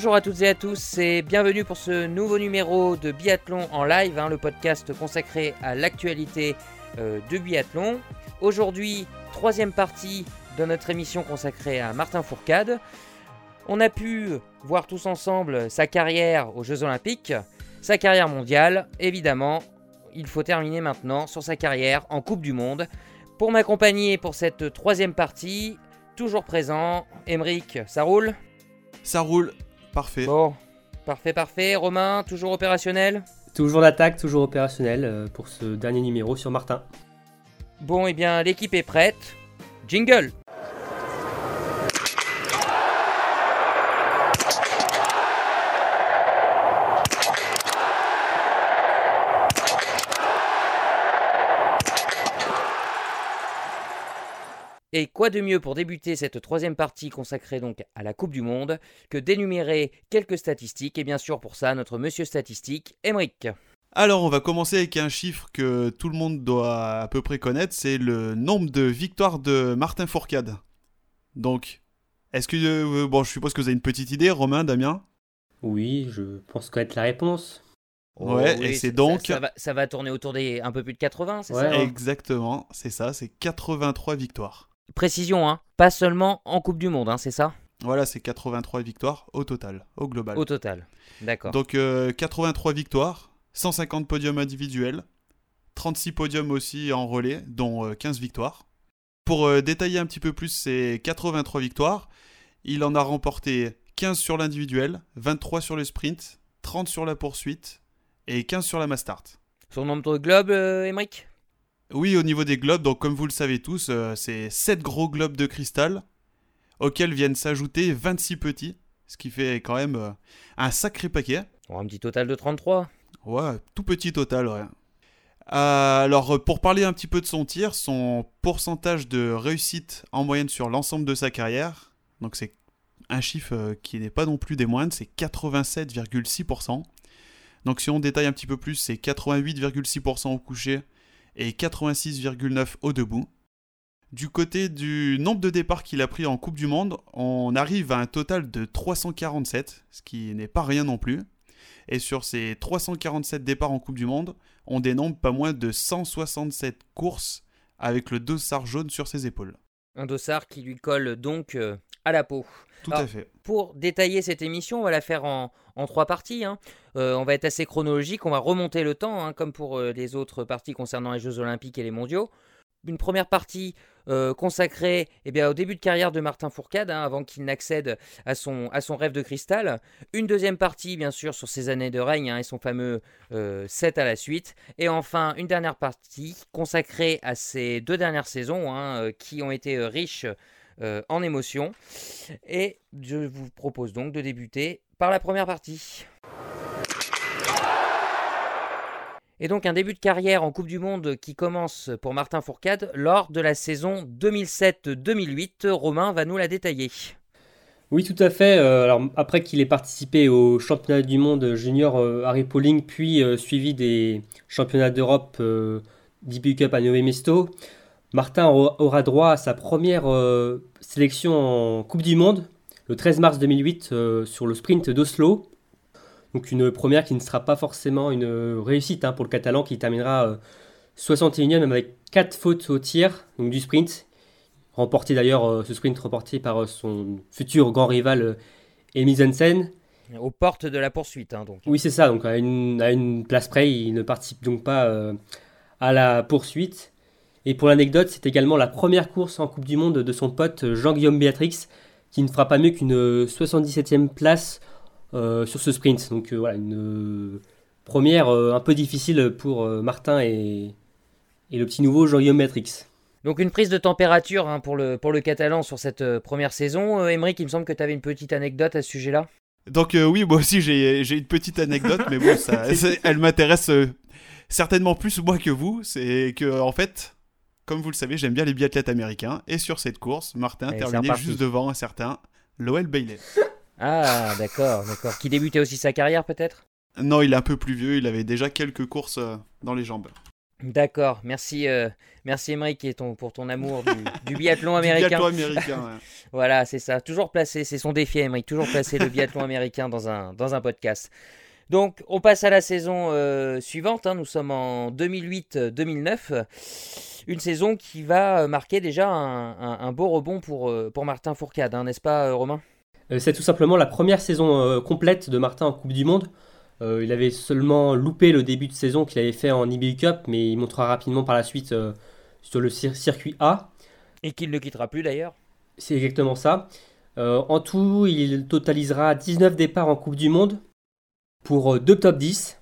Bonjour à toutes et à tous et bienvenue pour ce nouveau numéro de Biathlon en live, hein, le podcast consacré à l'actualité euh, de biathlon. Aujourd'hui, troisième partie de notre émission consacrée à Martin Fourcade. On a pu voir tous ensemble sa carrière aux Jeux Olympiques, sa carrière mondiale. Évidemment, il faut terminer maintenant sur sa carrière en Coupe du Monde. Pour m'accompagner pour cette troisième partie, toujours présent, Emeric, ça roule? Ça roule, parfait. Bon, parfait, parfait. Romain, toujours opérationnel? Toujours d'attaque, toujours opérationnel euh, pour ce dernier numéro sur Martin. Bon, et eh bien, l'équipe est prête. Jingle Et quoi de mieux pour débuter cette troisième partie consacrée donc à la Coupe du Monde que d'énumérer quelques statistiques? Et bien sûr pour ça notre monsieur statistique, Emric. Alors on va commencer avec un chiffre que tout le monde doit à peu près connaître, c'est le nombre de victoires de Martin Fourcade. Donc, est-ce que... Euh, bon, je suppose que vous avez une petite idée, Romain, Damien? Oui, je pense connaître la réponse. Ouais, Oh et oui, c'est ça- donc... Ça, va, ça va tourner autour des un peu plus de 80, c'est Ouais. ça Exactement, c'est ça, c'est 83 victoires. Précision, hein, pas seulement en Coupe du Monde, hein, c'est ça? Voilà, c'est 83 victoires au total, au global. Au total. D'accord. Donc euh, 83 victoires, 150 podiums individuels, 36 podiums aussi en relais, dont euh, 15 victoires. Pour euh, détailler un petit peu plus ces 83 victoires, il en a remporté 15 sur l'individuel, 23 sur le sprint, 30 sur la poursuite et 15 sur la mass start. Son nombre de globes, euh, Emric Oui, au niveau des globes, donc comme vous le savez tous, euh, c'est 7 gros globes de cristal auxquels viennent s'ajouter 26 petits, ce qui fait quand même euh, un sacré paquet. Bon, Un petit total de 33. Ouais, tout petit total, ouais. Euh, alors, pour parler un petit peu de son tir, son pourcentage de réussite en moyenne sur l'ensemble de sa carrière, donc c'est un chiffre qui n'est pas non plus des moindres, c'est 87,6%. Donc si on détaille un petit peu plus, c'est 88,6% au coucher et 86,9% au debout. Du côté du nombre de départs qu'il a pris en Coupe du Monde, on arrive à un total de 347, ce qui n'est pas rien non plus. Et sur ces 347 départs en Coupe du Monde, on dénombre pas moins de 167 courses avec le dossard jaune sur ses épaules. Un dossard qui lui colle donc euh, à la peau. Tout Alors, à fait. Pour détailler cette émission, on va la faire en, en trois parties. hein. Euh, on va être assez chronologique, on va remonter le temps, hein, comme pour euh, les autres parties concernant les Jeux Olympiques et les Mondiaux. Une première partie euh, consacrée eh bien, au début de carrière de Martin Fourcade, hein, avant qu'il n'accède à son, à son rêve de cristal. Une deuxième partie, bien sûr, sur ses années de règne hein, et son fameux euh, 7 à la suite. Et enfin, une dernière partie consacrée à ces deux dernières saisons, hein, euh, qui ont été euh, riches en émotions. Et je vous propose donc de débuter par la première partie. Et donc un début de carrière en Coupe du Monde qui commence pour Martin Fourcade lors de la saison 2007-2008. Romain va nous la détailler. Oui, tout à fait. Euh, alors, après qu'il ait participé au championnat du monde junior euh, Harry Pauling, puis euh, suivi des championnats d'Europe euh, Cup à Nové Mesto, Martin aura droit à sa première sélection en Coupe du Monde le 13 mars 2008 euh, sur le sprint d'Oslo. Donc une première qui ne sera pas forcément une réussite hein, pour le Catalan qui terminera euh, 61e même avec 4 fautes au tir donc du sprint. Remporté d'ailleurs, euh, ce sprint remporté par euh, son futur grand rival euh, Emil Jensen. Aux portes de la poursuite, hein, donc. Oui, c'est ça, donc à une, à une place près, il ne participe donc pas euh, à la poursuite. Et pour l'anecdote, c'est également la première course en Coupe du Monde de son pote euh, Jean-Guillaume Béatrix, qui ne fera pas mieux qu'une euh, 77e place euh, sur ce sprint. Donc euh, voilà, une euh, première euh, un peu difficile pour euh, Martin et, et le petit nouveau Jean-Guillaume Béatrix. Donc une prise de température hein, pour, le, pour le Catalan sur cette euh, première saison. Euh, il me semble que tu avais une petite anecdote à ce sujet-là. Donc euh, oui, moi aussi j'ai j'ai une petite anecdote, mais bon, ça, elle m'intéresse euh, certainement plus moi que vous. C'est que en fait, comme vous le savez, j'aime bien les biathlètes américains. Et sur cette course, Martin terminait juste devant un certain Lowell Bailey. Ah, d'accord, d'accord. Qui débutait aussi sa carrière peut-être? Non, il est un peu plus vieux, il avait déjà quelques courses euh, dans les jambes. D'accord, merci, euh, merci ton, pour ton amour du, biathlon américain. biathlon américain, voilà, c'est ça. Toujours placé, c'est son défi Émeric, toujours placer le biathlon américain dans un, dans un podcast. Donc, on passe à la saison euh, suivante. Hein. Nous sommes en 2008-2009. Une saison qui va marquer déjà un, beau rebond pour, euh, pour Martin Fourcade, hein, n'est-ce pas, Romain? C'est tout simplement la première saison complète de Martin en Coupe du Monde. Euh, il avait seulement loupé le début de saison qu'il avait fait en IBU Cup, mais il montrera rapidement par la suite euh, sur le circuit A. Et qu'il ne quittera plus d'ailleurs. C'est exactement ça. Euh, en tout, il totalisera 19 départs en Coupe du Monde pour deux top 10.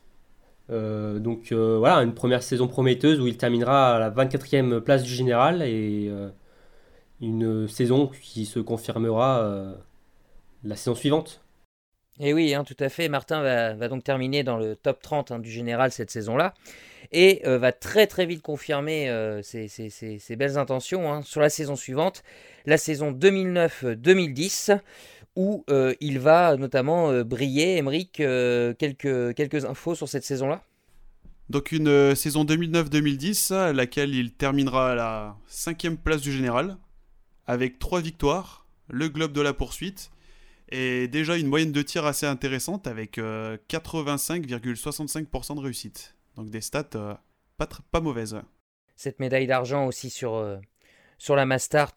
donc voilà, une première saison prometteuse où il terminera à la 24e place du général et une saison qui se confirmera la saison suivante. Et oui, hein, tout à fait. Martin va, donc terminer dans le top 30 hein, du général cette saison-là. Et euh, va très très vite confirmer euh, ses, belles intentions hein, sur la saison suivante, la saison 2009-2010, où euh, il va notamment briller. Emmerich, quelques, quelques infos sur cette saison-là? Donc une saison 2009-2010, à laquelle il terminera à la cinquième place du général, avec trois victoires, le globe de la poursuite, et déjà une moyenne de tir assez intéressante avec 85,65% euh, de réussite. Donc des stats euh, pas, pas mauvaises. Cette médaille d'argent aussi sur, euh, sur la Mastart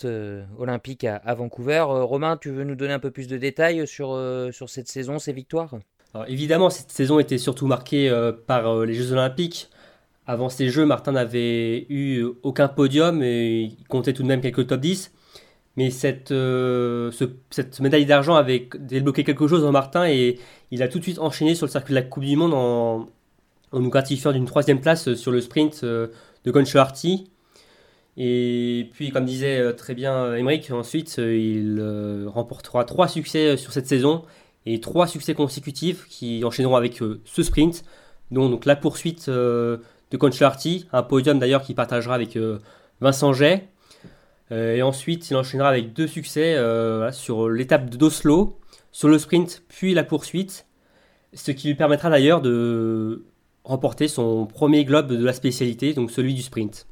olympique à, Vancouver. Romain, tu veux nous donner un peu plus de détails sur, sur cette saison, ces victoires? Évidemment, cette saison était surtout marquée par les Jeux olympiques. Avant ces Jeux, Martin n'avait eu aucun podium et il comptait tout de même quelques top 10. Mais cette, euh, cette médaille d'argent avait débloqué quelque chose en Martin et il a tout de suite enchaîné sur le circuit de la Coupe du Monde en, nous gratifiant d'une troisième place sur le sprint euh, de Conchoarty. Et puis, comme disait euh, très bien Emmerich, ensuite il remportera trois succès sur cette saison et trois succès consécutifs qui enchaîneront avec ce sprint, dont donc, la poursuite de Conchoarty, un podium d'ailleurs qu'il partagera avec Vincent Jay. Euh, et ensuite, il enchaînera avec deux succès euh, sur l'étape d'Oslo, sur le sprint, puis la poursuite. Ce qui lui permettra d'ailleurs de remporter son premier globe de la spécialité, donc celui du sprint.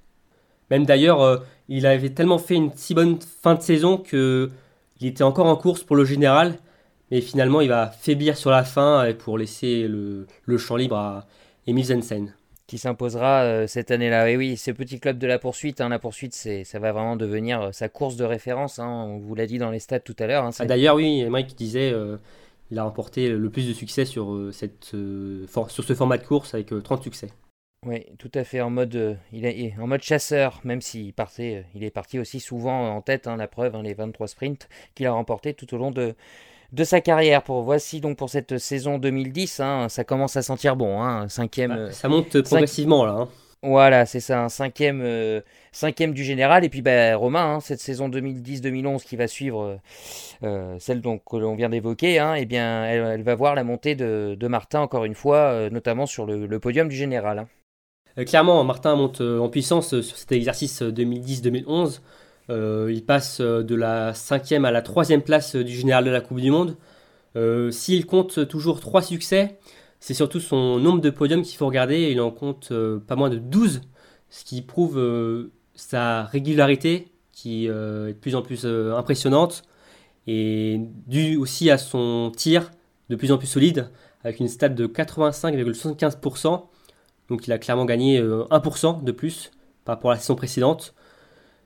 Même d'ailleurs, euh, il avait tellement fait une si bonne fin de saison que il était encore en course pour le général, mais finalement il va faiblir sur la fin pour laisser le, le champ libre à Emil Zensen qui s'imposera euh, cette année-là. Et oui, ce petit club de la poursuite, hein, la poursuite, c'est, ça va vraiment devenir euh, sa course de référence. Hein, on vous l'a dit dans les stats tout à l'heure. Hein, ah, d'ailleurs, oui, Mike disait, euh, il a remporté le plus de succès sur, cette, sur ce format de course avec 30 succès. Oui, tout à fait en mode, il est en mode chasseur, même s'il partait, il est parti aussi souvent en tête, la preuve, les 23 sprints qu'il a remportés tout au long de, de sa carrière. Pour, voici donc pour cette saison 2010, hein, ça commence à sentir bon. Hein, cinquième, bah, ça monte progressivement là. Hein. Voilà, c'est ça, un cinquième, euh, cinquième du général. Et puis bah, Romain, cette saison 2010-2011 qui va suivre, euh, euh, celle donc, que l'on vient d'évoquer, eh bien, elle, va voir la montée de, Martin encore une fois, notamment sur le, le, podium du général. Clairement, Martin monte en puissance sur cet exercice 2010-2011. Euh, il passe euh, de la cinquième à la troisième place du général de la Coupe du Monde. Euh, s'il compte toujours trois succès, c'est surtout son nombre de podiums qu'il faut regarder. Il en compte pas moins de 12, ce qui prouve sa régularité qui est de plus en plus impressionnante et dû aussi à son tir de plus en plus solide avec une stat de 85,75%. Donc il a clairement gagné 1% de plus par rapport à la saison précédente.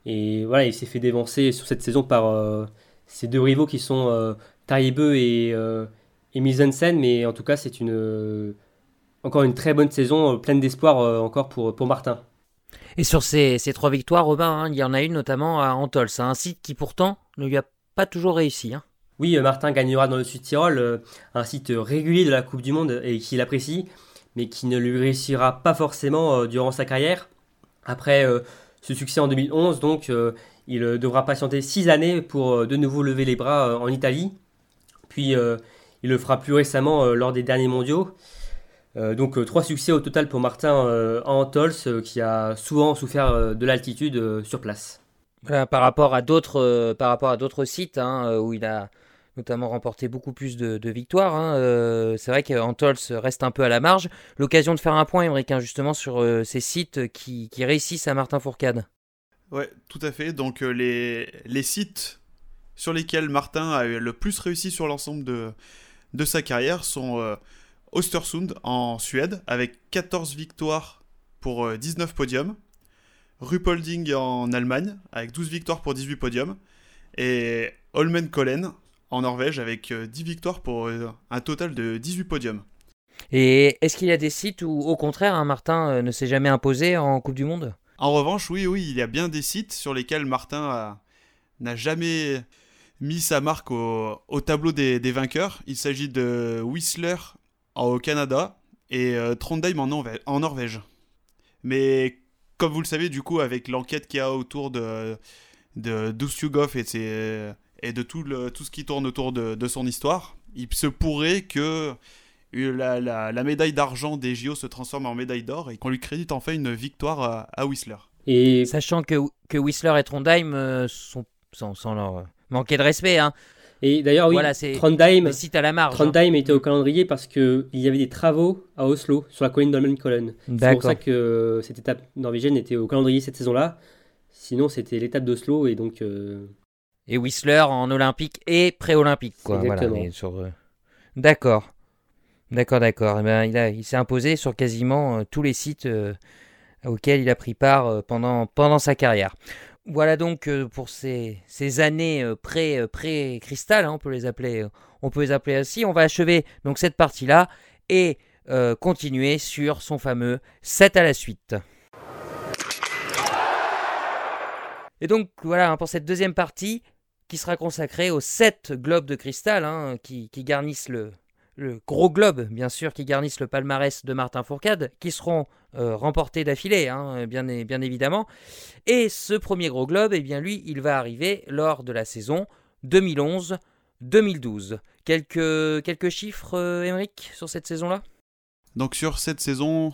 Et voilà, il s'est fait dévancer sur cette saison par euh, ses deux rivaux qui sont euh, et, euh, et Mais en tout cas, c'est une, euh, encore une très bonne saison, pleine d'espoir encore pour, pour Martin. Et sur ces, ces trois victoires, Robin, hein, il y en a une notamment à Antols, un site qui pourtant ne lui a pas toujours réussi. Hein. Oui, Martin gagnera dans le Sud-Tyrol, un site régulier de la Coupe du Monde et qu'il apprécie, mais qui ne lui réussira pas forcément durant sa carrière. Après ce succès en 2011. Donc, euh, il euh, devra patienter six années pour euh, de nouveau lever les bras en Italie. Puis, il le fera plus récemment lors des derniers mondiaux. donc trois succès au total pour Martin Antols, qui a souvent souffert de l'altitude sur place. par rapport à d'autres, par rapport à d'autres sites hein, où il a notamment remporté beaucoup plus de, victoires. Hein. Euh, c'est vrai qu'Antols reste un peu à la marge. L'occasion de faire un point, Émeric, justement, sur euh, ces sites qui, réussissent à Martin Fourcade. Ouais, tout à fait. Donc les, les sites sur lesquels Martin a le plus réussi sur l'ensemble de, de sa carrière sont Ostersund en Suède, avec 14 victoires pour 19 podiums. Rupolding en Allemagne, avec 12 victoires pour 18 podiums. Et Holmenkollen en Norvège, avec 10 victoires pour un total de 18 podiums. Et est-ce qu'il y a des sites où, au contraire, hein, Martin ne s'est jamais imposé en Coupe du Monde? En revanche, oui, oui, il y a bien des sites sur lesquels Martin n'a jamais mis sa marque au, tableau des, vainqueurs. Il s'agit de Whistler au Canada et euh, Trondheim en, Norvège. Mais comme vous le savez, du coup, avec l'enquête qu'il y a autour de, de Dustugov et, et de tout, le, tout ce qui tourne autour de, son histoire, il se pourrait que la, la, médaille d'argent des JO se transforme en médaille d'or et qu'on lui crédite en fait une victoire à, Whistler. Et sachant que, que Whistler et Trondheim euh, sont sans, leur euh, manquer de respect, hein, et d'ailleurs, oui, Trondheim, à la marge, hein. Trondheim était au calendrier parce qu'il y avait des travaux à Oslo sur la colline d'Holmenkollen. C'est pour ça que cette étape norvégienne était au calendrier cette saison-là. Sinon, c'était l'étape d'Oslo et donc. Euh, et Whistler en olympique et pré-olympique, quoi. Exactement. sur, euh, D'accord. D'accord, d'accord. Eh ben, il, a, il s'est imposé sur quasiment euh, tous les sites auxquels il a pris part pendant, pendant sa carrière. Voilà donc euh, pour ces, années euh, pré, euh, pré cristal, hein, on peut les appeler, on peut les appeler ainsi. On va achever donc cette partie-là et continuer sur son fameux 7 à la suite. Et donc voilà hein, pour cette deuxième partie qui sera consacrée aux 7 globes de cristal hein, qui, garnissent le, gros globe, bien sûr, qui garnissent le palmarès de Martin Fourcade, qui seront euh, remportés d'affilée, hein, bien, évidemment. Et ce premier gros globe, eh bien lui, il va arriver lors de la saison 2011-2012. Quelques, quelques chiffres, euh, sur cette saison-là? Donc sur cette saison,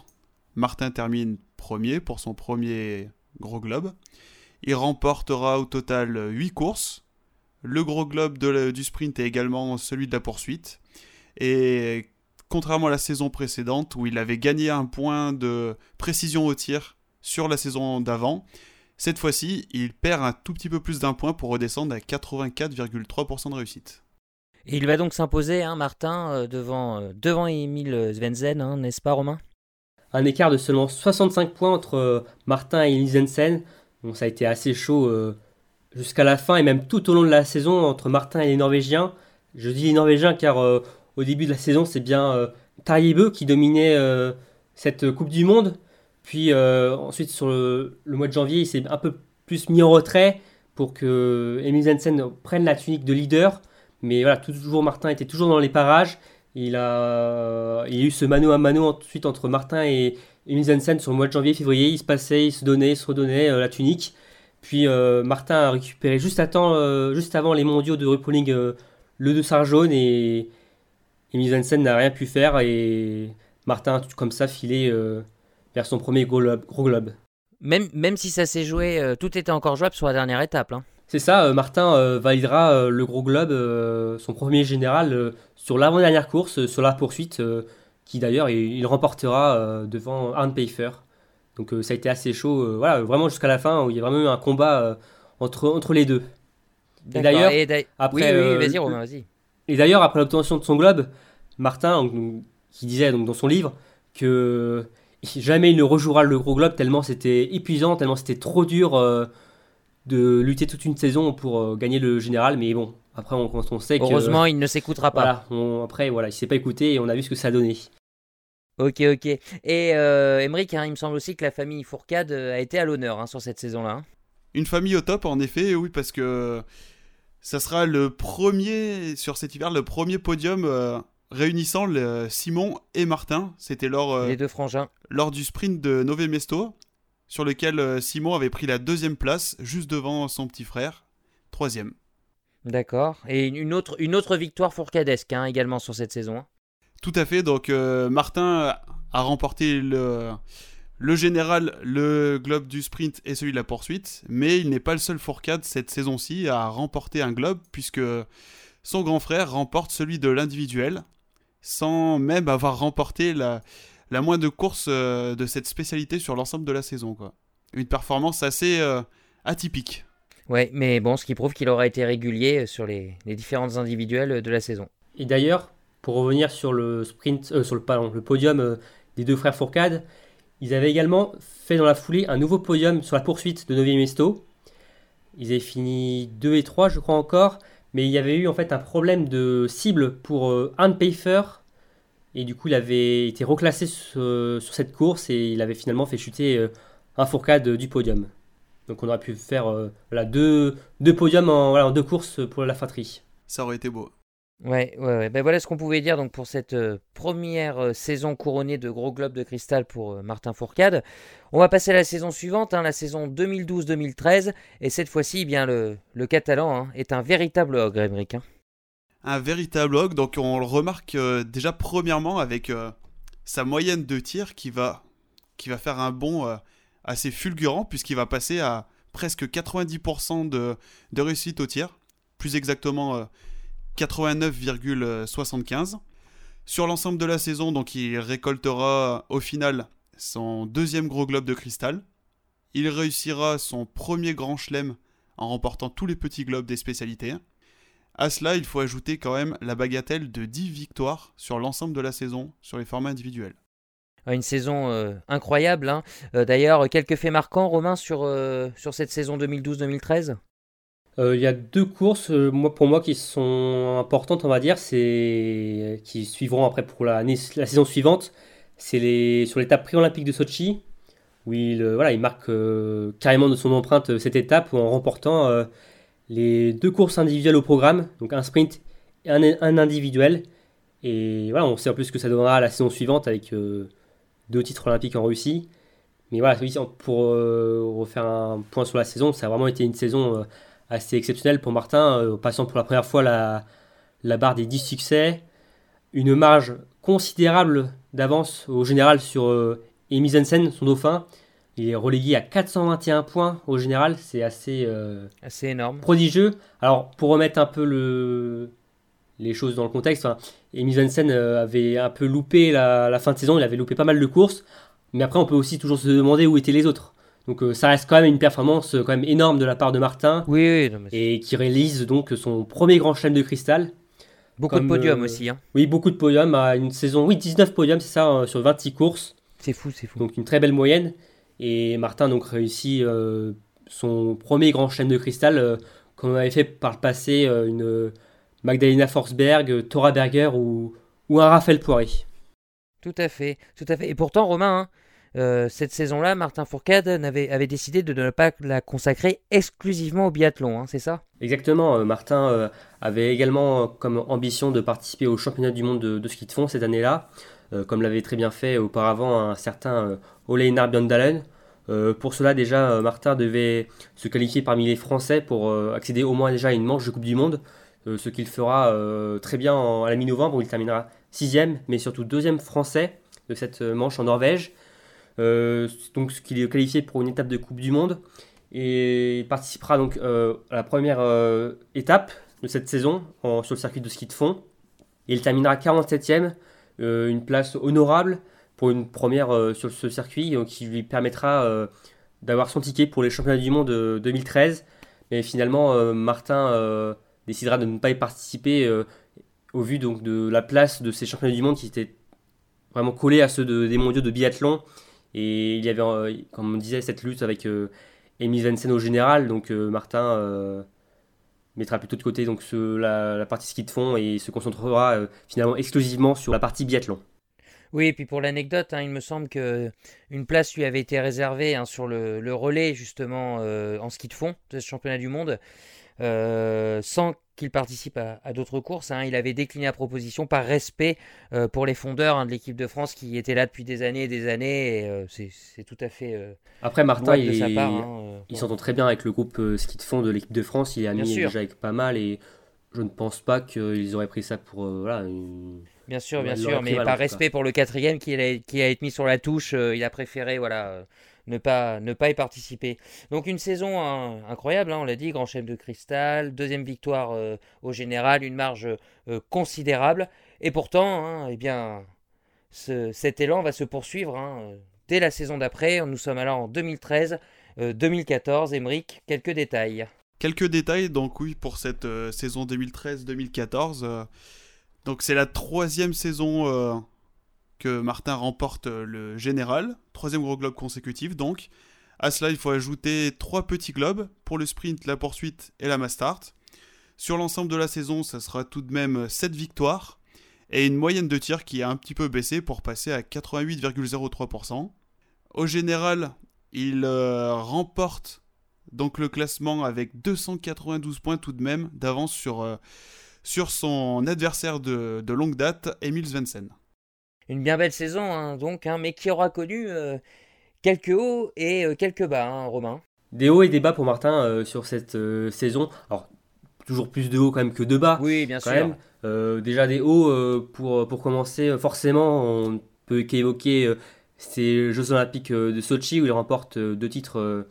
Martin termine premier pour son premier gros globe. Il remportera au total 8 courses. Le gros globe du sprint est également celui de la poursuite. Et contrairement à la saison précédente où il avait gagné un point de précision au tir sur la saison d'avant, cette fois-ci, il perd un tout petit peu plus d'un point pour redescendre à 84,3% de réussite. Et il va donc s'imposer, hein, Martin, euh, devant, euh, devant Emile Svensen, hein, n'est-ce pas, Romain? Un écart de seulement 65 points entre euh, Martin et Emile Svensen. Bon, ça a été assez chaud jusqu'à la fin et même tout au long de la saison entre Martin et les Norvégiens. Je dis les Norvégiens car au début de la saison, c'est bien euh, qui dominait euh, cette Coupe du Monde. Puis euh, ensuite, sur le, mois de janvier, il s'est un peu plus mis en retrait pour que Emil Jensen prenne la tunique de leader. Mais voilà, toujours Martin était toujours dans les parages. Il a, il y a eu ce mano à mano ensuite entre Martin et Emil Jensen sur le mois de janvier, février. Il se passait, il se donnait, il se redonnait euh, la tunique. Puis Martin a récupéré juste, à temps, juste avant les mondiaux de Rupoling le dossard jaune et, Jensen n'a rien pu faire et Martin a comme ça filé euh, vers son premier gros globe. Même, même si ça s'est joué, euh, tout était encore jouable sur la dernière étape. Hein. C'est ça, euh, Martin validera le gros globe, son premier général, sur l'avant-dernière course, sur la poursuite, qui d'ailleurs il, remportera devant Arne Pfeiffer. Donc ça a été assez chaud, voilà, vraiment jusqu'à la fin, où il y a vraiment eu un combat entre, entre les deux. Et d'ailleurs, après, oui, oui, vas-y Romain, vas-y. Et d'ailleurs, après l'obtention de son globe, Martin, qui disait donc dans son livre que jamais il ne rejouera le gros globe tellement c'était épuisant, tellement c'était trop dur euh, de lutter toute une saison pour euh, gagner le général. Mais bon, après on, on sait que heureusement il ne s'écoutera pas. Voilà, après voilà, il s'est pas écouté et on a vu ce que ça a donné. Ok, ok. Et euh, Emmerich, hein, il me semble aussi que la famille Fourcade a été à l'honneur hein, sur cette saison-là. Hein. Une famille au top, en effet, oui, parce que ça sera le premier, sur cet hiver, le premier podium euh, réunissant le Simon et Martin. C'était lors, euh, Les deux frangins. lors du sprint de Nové Mesto, sur lequel euh, Simon avait pris la deuxième place, juste devant son petit frère, troisième. D'accord. Et une autre, une autre victoire fourcadesque également sur cette saison. Tout à fait. Donc Martin a remporté le, le général, le globe du sprint et celui de la poursuite, mais il n'est pas le seul Fourcade cette saison-ci à remporter un globe, puisque son grand frère remporte celui de l'individuel, sans même avoir remporté la, la moindre course euh, de cette spécialité sur l'ensemble de la saison. Quoi. Une performance assez euh, atypique. Ouais, mais bon, ce qui prouve qu'il aura été régulier sur les, les différentes individuelles de la saison. Et d'ailleurs, pour revenir sur le sprint, euh, sur le, podium des deux frères Fourcade, ils avaient également fait dans la foulée un nouveau podium sur la poursuite de Novi Mesto. Ils avaient fini 2 et 3, je crois encore, mais il y avait eu en fait un problème de cible pour euh, Arne. Et du coup, il avait été reclassé sur, cette course et il avait finalement fait chuter euh, un Fourcade du podium. Donc on aurait pu faire euh, deux, deux, podiums en, en, deux courses pour la fratrie. Ça aurait été beau. Ouais, ouais. Ben voilà ce qu'on pouvait dire donc pour cette euh, première euh, saison couronnée de gros globes de cristal pour euh, Martin Fourcade. On va passer à la saison suivante, hein, la saison 2012-2013, et cette fois-ci, eh bien le, le Catalan hein, est un véritable ogre, Émeric. Hein. Un véritable ogre, donc on le remarque déjà premièrement avec sa moyenne de tir qui va, qui va faire un bond assez fulgurant puisqu'il va passer à presque 90% de, de réussite au tir, plus exactement 89,75. Sur l'ensemble de la saison, donc il récoltera au final son deuxième gros globe de cristal. Il réussira son premier grand chelem en remportant tous les petits globes des spécialités. À cela, il faut ajouter quand même la bagatelle de 10 victoires sur l'ensemble de la saison sur les formats individuels. Une saison euh, incroyable. Hein. Euh, d'ailleurs, quelques faits marquants, Romain, sur, euh, sur cette saison 2012-2013 euh, il y a deux courses euh, moi, pour moi qui sont importantes, on va dire, c'est qui suivront après pour la, saison suivante. C'est sur l'étape pré-olympique de Sochi, où il, euh, voilà, il marque carrément de son empreinte cette étape en remportant les deux courses individuelles au programme, donc un sprint et un, individuel. Et voilà, on sait en plus que ça donnera la saison suivante avec deux titres olympiques en Russie. Mais voilà, pour refaire un point sur la saison, ça a vraiment été une saison assez exceptionnel pour Martin, euh, passant pour la première fois la, la barre des 10 succès, une marge considérable d'avance au général sur euh, Emi son dauphin. Il est relégué à 421 points au général, c'est assez, euh, assez énorme. Prodigieux. Alors, pour remettre un peu le, les choses dans le contexte, enfin, euh, avait un peu loupé la, la, fin de saison, il avait loupé pas mal de courses, mais après, on peut aussi toujours se demander où étaient les autres. Donc euh, ça reste quand même une performance euh, quand même énorme de la part de Martin. Oui, et qui réalise donc son premier grand chelem de cristal. Beaucoup de podiums euh, aussi. Hein. Oui, beaucoup de podiums. À une saison, oui, 19 podiums, c'est ça, sur 26 courses. C'est fou, c'est fou. Donc une très belle moyenne. Et Martin donc réussit son premier grand chelem de cristal, comme on avait fait par le passé une Magdalena Forsberg, Thora Berger ou, ou un Raphaël Poiré. Tout à fait, tout à fait. Et pourtant, Romain, hein, euh, cette saison-là, Martin Fourcade avait, décidé de ne pas la consacrer exclusivement au biathlon, hein, c'est ça? Exactement. Euh, Martin euh, avait également comme ambition de participer au championnat du monde de, ski de fond cette année-là, comme l'avait très bien fait auparavant un certain Ole Bjørndalen. pour cela, déjà, Martin devait se qualifier parmi les Français pour accéder au moins déjà à une manche de Coupe du Monde, ce qu'il fera très bien à la mi-novembre où il terminera sixième, mais surtout deuxième français de cette manche en Norvège. Euh, donc ce qu'il est qualifié pour une étape de Coupe du Monde et il participera donc euh, à la première euh, étape de cette saison sur le circuit de ski de fond. Et il terminera 47e, une place honorable pour une première sur ce circuit qui lui permettra d'avoir son ticket pour les championnats du monde 2013. Mais finalement, Martin décidera de ne pas y participer au vu donc de la place de ces championnats du monde qui étaient vraiment collés à ceux des mondiaux de biathlon et il y avait, euh, comme on disait, cette lutte avec euh, Emile Vensen au général. Donc euh, Martin mettra plutôt de côté donc la, partie ski de fond et se concentrera finalement exclusivement sur la partie biathlon. Oui, et puis pour l'anecdote, hein, il me semble que une place lui avait été réservée hein, sur le, le, relais justement en ski de fond de ce championnat du monde, sans qu'il participe à, d'autres courses. Hein. Il avait décliné la proposition par respect euh, pour les fondeurs hein, de l'équipe de France qui étaient là depuis des années et des années. Et, euh, c'est tout à fait. Euh, Après, Martin, il, hein, s'entend très bien avec le groupe ski de fond de l'équipe de France. Il est ami déjà avec pas mal et je ne pense pas qu'ils auraient pris ça pour. voilà, Bien sûr, bien sûr, mais par respect pour le quatrième qui a, qui a été mis sur la touche, il a préféré voilà ne pas, ne pas y participer. Donc une saison hein, incroyable, hein, on l'a dit, grand chef de cristal, deuxième victoire euh, au général, une marge euh, considérable. Et pourtant, hein, eh bien, cet élan va se poursuivre dès la saison d'après. Nous sommes alors en 2013. 2014, Emmerich, quelques détails. Quelques détails, donc oui, pour cette saison 2013-2014. donc c'est la troisième saison que Martin remporte euh, le général, troisième gros globe consécutif donc. À cela, il faut ajouter trois petits globes pour le sprint, la poursuite et la mass. Sur l'ensemble de la saison, ça sera tout de même 7 victoires et une moyenne de tir qui a un petit peu baissé pour passer à 88,03%. Au général, il euh, remporte donc le classement avec 292 points tout de même d'avance sur, euh, sur son adversaire de, de longue date, Emil Svensson une bien belle saison, hein, donc, hein, mais qui aura connu euh, quelques hauts et euh, quelques bas, hein, Romain. Des hauts et des bas pour Martin euh, sur cette saison. Alors, toujours plus de hauts quand même que de bas. Oui, bien sûr. déjà des hauts, pour, pour commencer, forcément, on peut évoquer ces Jeux Olympiques de Sochi où il remporte deux titres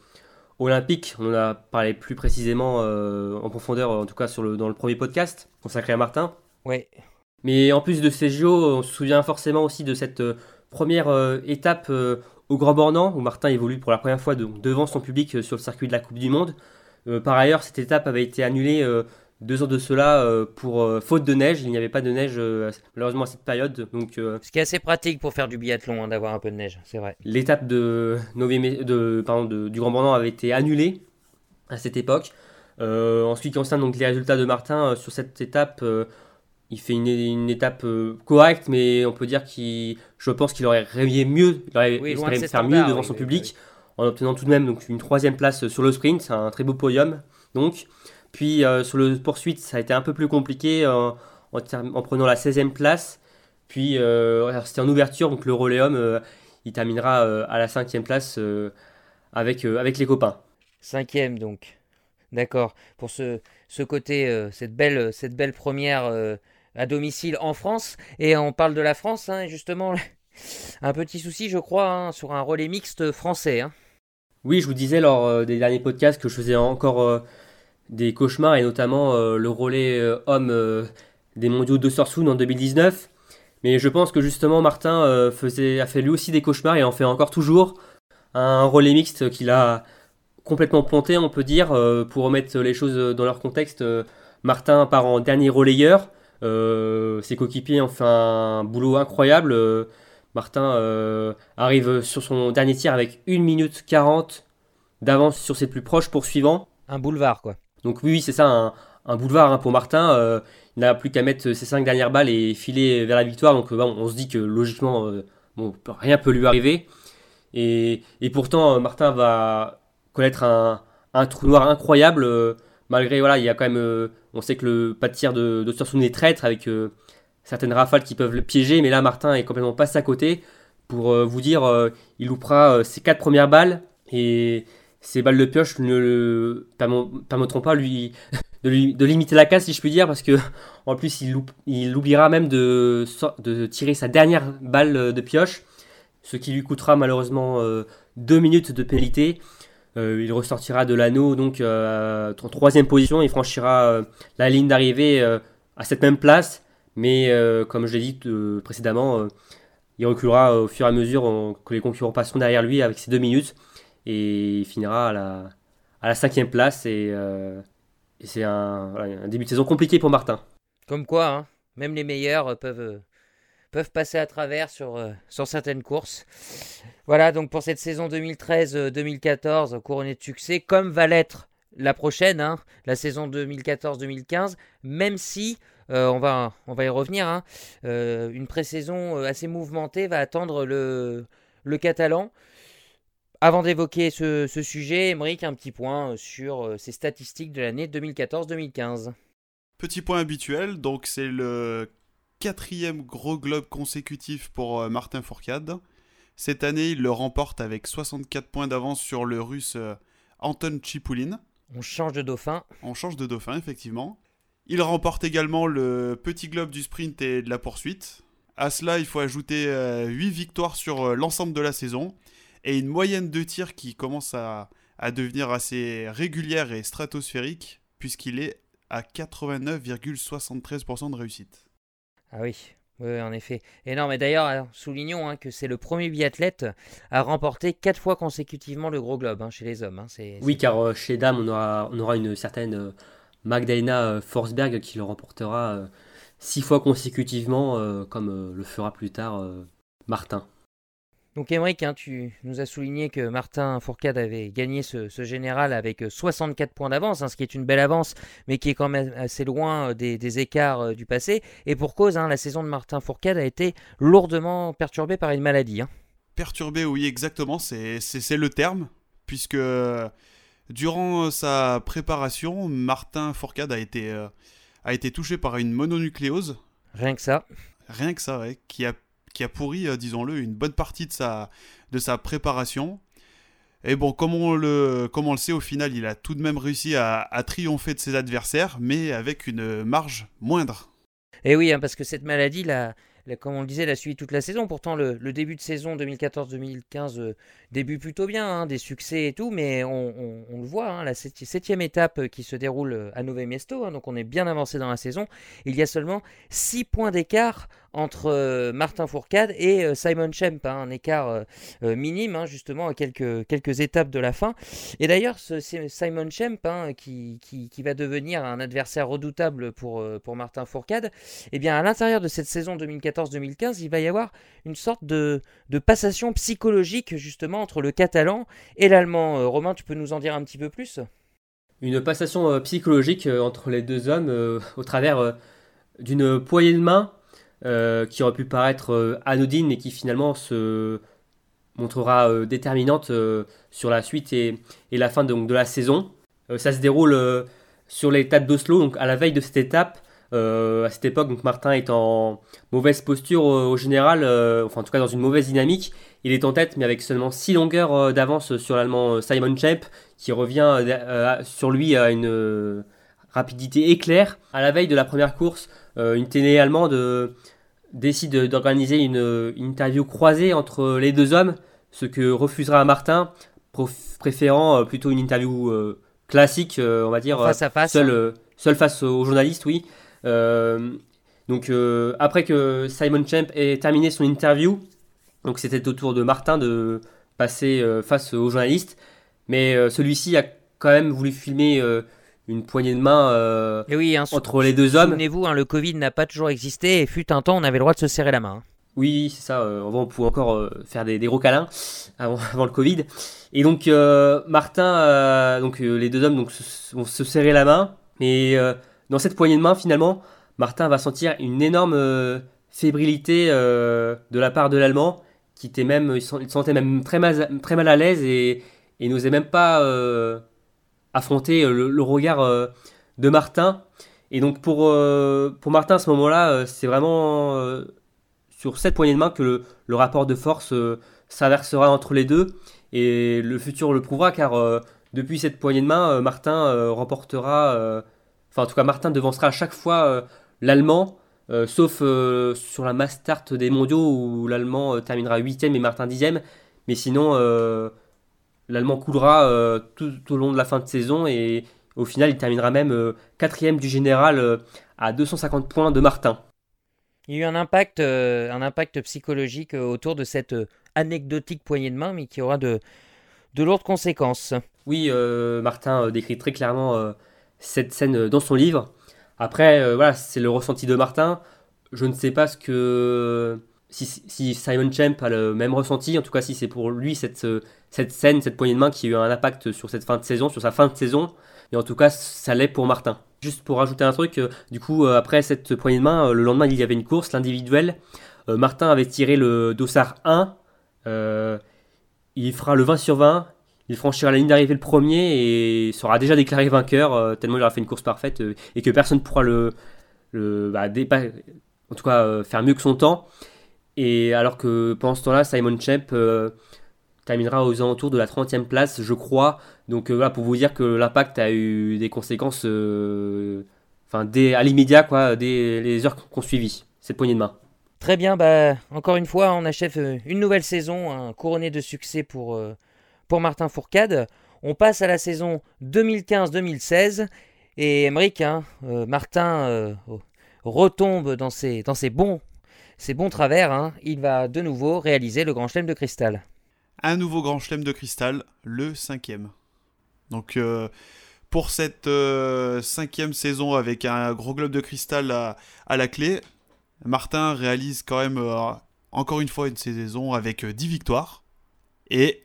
olympiques. On en a parlé plus précisément en profondeur, en tout cas sur le, dans le premier podcast consacré à Martin. Oui. Mais en plus de ces JO, on se souvient forcément aussi de cette euh, première euh, étape euh, au Grand Bornand, où Martin évolue pour la première fois devant son public sur le circuit de la Coupe du Monde. par ailleurs, cette étape avait été annulée deux ans de cela pour faute de neige. Il n'y avait pas de neige malheureusement à cette période. Donc, Ce qui est assez pratique pour faire du biathlon, hein, d'avoir un peu de neige, c'est vrai. L'étape de, de, pardon, du Grand Bornand avait été annulée à cette époque. en ce qui concerne donc les résultats de Martin sur cette étape, il fait une, étape euh, correcte, mais on peut dire qu'il, je pense qu'il aurait rêvé mieux, il aurait espéré faire mieux devant son public, en obtenant tout de même donc, une troisième place sur le sprint, c'est un très beau podium. Donc, puis euh, sur le poursuite, ça a été un peu plus compliqué en, en, prenant la 16e place. Puis euh, c'était en ouverture, donc le Roléum, il terminera à la 5e place avec, avec les copains. Cinquième donc. D'accord. Pour ce, ce côté, cette, belle, cette belle première à domicile en France. Et on parle de la France, hein, justement, un petit souci, je crois, hein, sur un relais mixte français. Hein. Oui, je vous disais lors euh, des derniers podcasts que je faisais encore euh, des cauchemars, et notamment euh, le relais homme des mondiaux de Sorsoun en 2019. Mais je pense que justement Martin faisait, a fait lui aussi des cauchemars et en fait encore toujours. Un relais mixte qu'il a complètement planté, on peut dire. pour remettre les choses dans leur contexte, Martin part en dernier relayeur. Euh, ses coéquipiers ont fait un boulot incroyable. Euh, Martin euh, arrive sur son dernier tir avec 1 minute 40 d'avance sur ses plus proches poursuivants. Un boulevard, quoi. Donc oui, c'est ça, un, boulevard hein, pour Martin. il n'a plus qu'à mettre ses 5 dernières balles et filer vers la victoire. Donc on se dit que logiquement, bon, rien peut lui arriver. Et, pourtant, Martin va connaître un, un trou noir incroyable malgré, voilà, il y a quand même, euh, on sait que le pas de tir de d'Ostersund est traître avec euh, certaines rafales qui peuvent le piéger, mais là, Martin est complètement passé à côté. Pour euh, vous dire, il loupera ses quatre premières balles et ses balles de pioche ne permettront pas lui, de, lui, de limiter la casse, si je puis dire, parce que en plus, il, il oubliera même de, de tirer sa dernière balle de pioche, ce qui lui coûtera malheureusement deux minutes de pénalité. Euh, il ressortira de l'anneau donc euh, en troisième position. Il franchira euh, la ligne d'arrivée à cette même place. Mais comme je l'ai dit précédemment, il reculera au fur et à mesure que les concurrents passeront derrière lui avec ses deux minutes. Et il finira à la, à la cinquième place. Et, c'est un, début de saison compliqué pour Martin. Comme quoi, hein, même les meilleurs peuvent peuvent passer à travers sur, euh, sur certaines courses. Voilà donc pour cette saison 2013-2014 euh, couronnée de succès, comme va l'être la prochaine, hein, la saison 2014-2015, même si, euh, on, va, on va y revenir, hein, une pré-saison assez mouvementée va attendre le, le catalan. Avant d'évoquer ce, sujet, Emmerich, un petit point sur ces statistiques de l'année 2014-2015. Petit point habituel, donc c'est le quatrième gros globe consécutif pour euh, Martin Fourcade. Cette année, il le remporte avec 64 points d'avance sur le russe euh, Anton Chipoulin. On change de dauphin. On change de dauphin, effectivement. Il remporte également le petit globe du sprint et de la poursuite. À cela, il faut ajouter 8 euh, victoires sur l'ensemble de la saison. et une moyenne de tir qui commence à, à devenir assez régulière et stratosphérique, puisqu'il est à 89,73% de réussite. Ah oui, oui, en effet. Et non, mais d'ailleurs, soulignons hein, que c'est le premier biathlète à remporter quatre fois consécutivement le gros globe hein, chez les hommes. Hein. Oui, car euh, chez dames, on aura, on aura une certaine euh, Magdalena euh, Forsberg qui le remportera six fois consécutivement, comme le fera plus tard Martin. Donc Emmerich, hein, tu nous as souligné que Martin Fourcade avait gagné ce, général avec 64 euh, points d'avance, hein, ce qui est une belle avance, mais qui est quand même assez loin euh, des, écarts euh, du passé. Et pour cause, hein, la saison de Martin Fourcade a été lourdement perturbée par une maladie. Perturbée, oui, exactement, c'est le terme, puisque durant sa préparation, Martin Fourcade a été, a été touché par une mononucléose. Rien que ça. Rien que ça, ouais, qui a qui a pourri, euh, disons-le, une bonne partie de sa, de sa préparation. Et bon, comme on, le, comme le sait, au final, il a tout de même réussi à, triompher de ses adversaires, mais avec une marge moindre. Et oui, hein, parce que cette maladie, la, comme on le disait, la suivi toute la saison. Pourtant, le, début de saison 2014-2015 euh, début plutôt bien, hein, des succès et tout, mais on, le voit, hein, la septième étape qui se déroule euh, à Nové Mesto, hein, donc on est bien avancé dans la saison. Il y a seulement 6 points d'écart entre euh, Martin Fourcade et Simon Schemp, un écart minime, justement, à quelques, quelques étapes de la fin. Et d'ailleurs, ce, Simon Schemp, qui, qui, va devenir un adversaire redoutable pour, pour Martin Fourcade, eh bien, à l'intérieur de cette saison 2014-2015, il va y avoir une sorte de, de passation psychologique, justement, entre le catalan et l'allemand. Euh, Romain, tu peux nous en dire un petit peu plus? Une passation euh, psychologique euh, entre les deux hommes au travers d'une poignée de main qui aurait pu paraître anodine mais qui finalement se montrera déterminante sur la suite et, la fin donc, de la saison. ça se déroule sur l'étape d'Oslo, donc à la veille de cette étape. à cette époque, donc Martin est en mauvaise posture au général, enfin en tout cas dans une mauvaise dynamique, il est en tête, mais avec seulement 6 longueurs euh, d'avance sur l'allemand euh, Simon Champ, qui revient euh, sur lui à une rapidité éclair. À la veille de la première course, une télé allemande décide d'organiser une, interview croisée entre les deux hommes, ce que refusera Martin, préférant plutôt une interview classique, on va dire, face à face, seul, seul face aux journalistes, oui. donc après que Simon Champ ait terminé son interview, donc c'était au tour de Martin de passer euh, face aux journalistes. Mais euh, celui-ci a quand même voulu filmer euh, une poignée de main oui, hein, entre les deux hommes. Souvenez-vous, hein, le Covid n'a pas toujours existé et fut un temps on avait le droit de se serrer la main. Hein. Oui, c'est ça. on pouvait encore faire des, gros câlins avant, avant, le Covid. Et donc Martin, donc les deux hommes donc, vont se serrer la main. Mais dans cette poignée de main, finalement, Martin va sentir une énorme fébrilité de la part de l'Allemand qui était même, il se sentait même très mal, très mal à l'aise et, et n'osait même pas euh, affronter le, regard euh, de Martin. Et donc pour, euh, pour Martin à ce moment-là, c'est vraiment sur cette poignée de main que le, rapport de force s'inversera entre les deux. Et le futur le prouvera car depuis cette poignée de main, Martin remportera, enfin en tout cas Martin devancera à chaque fois l'Allemand euh, sauf euh, sur la mass start des mondiaux où l'Allemand euh, terminera 8ème et Martin 10ème. Mais sinon, l'Allemand coulera tout, au long de la fin de saison et au final, il terminera même 4ème du général à 250 points de Martin. Il y a eu un impact, un impact psychologique autour de cette anecdotique poignée de main, mais qui aura de, de lourdes conséquences. Oui, Martin décrit très clairement cette scène dans son livre. Après, euh, voilà, c'est le ressenti de Martin. Je ne sais pas ce que. Si, Simon Champ a le même ressenti, en tout cas, si c'est pour lui cette, cette scène, cette poignée de main qui a eu un impact sur cette fin de saison, sur sa fin de saison. Et en tout cas, ça l'est pour Martin. Juste pour rajouter un truc, euh, du coup, euh, après cette poignée de main, le lendemain, il y avait une course, l'individuel. Martin avait tiré le dossard 1. il fera le 20 sur 20 il franchira la ligne d'arrivée le premier et sera déjà déclaré vainqueur, euh, tellement il aura fait une course parfaite euh, et que personne ne pourra le, le bah, en tout cas euh, faire mieux que son temps. Et alors que pendant ce temps-là, Simon Champ terminera aux alentours de la 30e place, je crois. Donc voilà, pour vous dire que l'impact a eu des conséquences enfin, dès, à l'immédiat, quoi, dès les heures qu'on suivi, cette poignée de main. Très bien, bah, encore une fois, on achève une nouvelle saison, un couronné de succès pour, pour Martin Fourcade. On passe à la saison 2015-2016 et Emmerich, hein, Martin retombe dans ses, dans ses bons ses bons travers, hein. il va de nouveau réaliser le Grand Chelem de Cristal. Un nouveau Grand Chelem de Cristal, le cinquième. Donc euh, pour cette euh, cinquième saison avec un gros globe de cristal à, la clé, Martin réalise quand même euh, encore une fois une saison avec 10 victoires et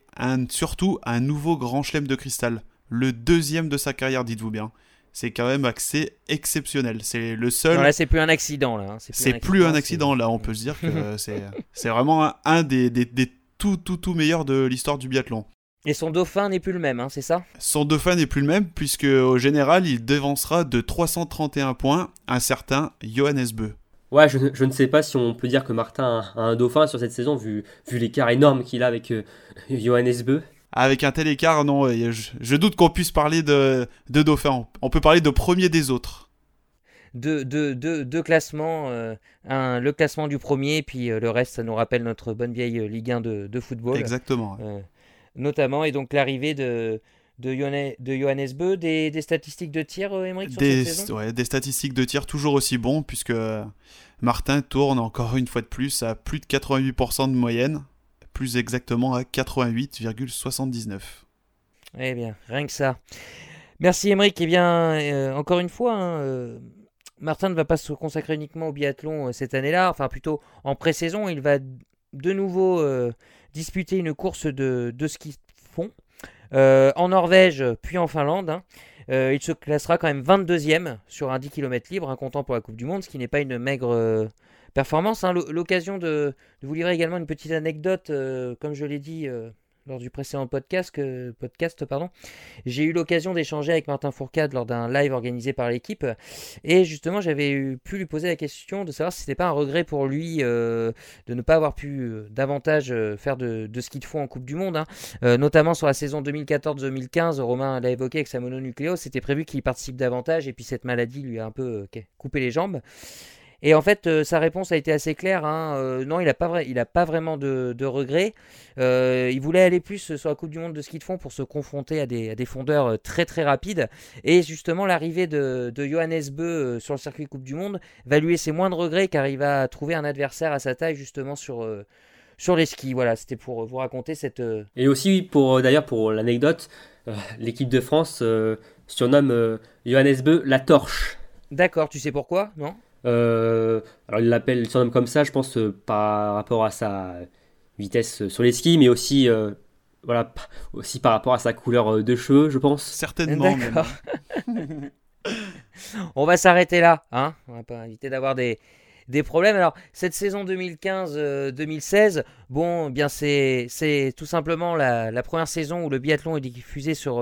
surtout un nouveau Grand Chelem de Cristal, le deuxième de sa carrière, dites-vous bien c'est quand même assez exceptionnel. C'est le seul. Non, là, c'est plus un accident. là. Hein. C'est plus, un accident, là. On peut se dire que c'est vraiment un, des, des, des, tout, tout, tout meilleurs de l'histoire du biathlon. Et son dauphin n'est plus le même, hein, c'est ça? Son dauphin n'est plus le même, puisque au général, il devancera de 331 points un certain Johannes Beu. Ouais, je, je, ne sais pas si on peut dire que Martin a un dauphin sur cette saison, vu, vu l'écart énorme qu'il a avec euh, Johannes Beu avec un tel écart, non, je, doute qu'on puisse parler de, de Dauphin. On peut parler de premier des autres. Deux, classements, euh, un, le classement du premier, puis euh, le reste, ça nous rappelle notre bonne vieille euh, Ligue 1 de, football. Exactement. notamment, et donc l'arrivée de, de, Johannes Beu, des, statistiques de tir, Émeric, sur des, cette saison? ouais, des statistiques de tir toujours aussi bons, puisque Martin tourne encore une fois de plus à plus de 88% de moyenne plus exactement à 88,79. Eh bien, rien que ça. Merci Émeric. Eh bien, euh, encore une fois, hein, euh, Martin ne va pas se consacrer uniquement au biathlon euh, cette année-là, enfin plutôt en pré-saison. Il va de nouveau disputer une course de, de ski fond en Norvège puis en Finlande. Hein. il se classera quand même 22e sur un 10 km libre, un comptant pour la Coupe du Monde, ce qui n'est pas une maigre performance. Hein. L'occasion de, vous livrer également une petite anecdote, euh, comme je l'ai dit euh, lors du précédent podcast, podcast pardon. J'ai eu l'occasion d'échanger avec Martin Fourcade lors d'un live organisé par l'équipe. Et justement, j'avais pu lui poser la question de savoir si c'était pas un regret pour lui euh, de ne pas avoir pu davantage faire de, ski de fond en Coupe du Monde. Hein. notamment sur la saison 2014-2015, Romain l'a évoqué avec sa mononucléose. C'était prévu qu'il participe davantage. Et puis cette maladie lui a un peu coupé les jambes. Et en fait, euh, sa réponse a été assez claire. Hein. Euh, non, il n'a pas, il a pas vraiment de, regrets. Euh, il voulait aller plus sur la Coupe du Monde de ski de fond pour se confronter à des, fondeurs très très rapides. Et justement, l'arrivée de, Johannes Beu sur le circuit Coupe du Monde va lui laisser moins de regrets car il va trouver un adversaire à sa taille justement sur, sur les skis. Voilà, c'était pour vous raconter cette. Et aussi, pour d'ailleurs, pour l'anecdote, l'équipe de France surnomme Johannes Beu la torche. D'accord, tu sais pourquoi, non? Euh, alors il l'appelle, son nom comme ça, je pense, euh, par rapport à sa vitesse sur les skis, mais aussi, euh, voilà, aussi par rapport à sa couleur de cheveux, je pense. Certainement. On va s'arrêter là, hein On va pas éviter d'avoir des, des problèmes. Alors, cette saison 2015-2016, bon, eh bien c'est tout simplement la, la, première saison où le biathlon est diffusé sur,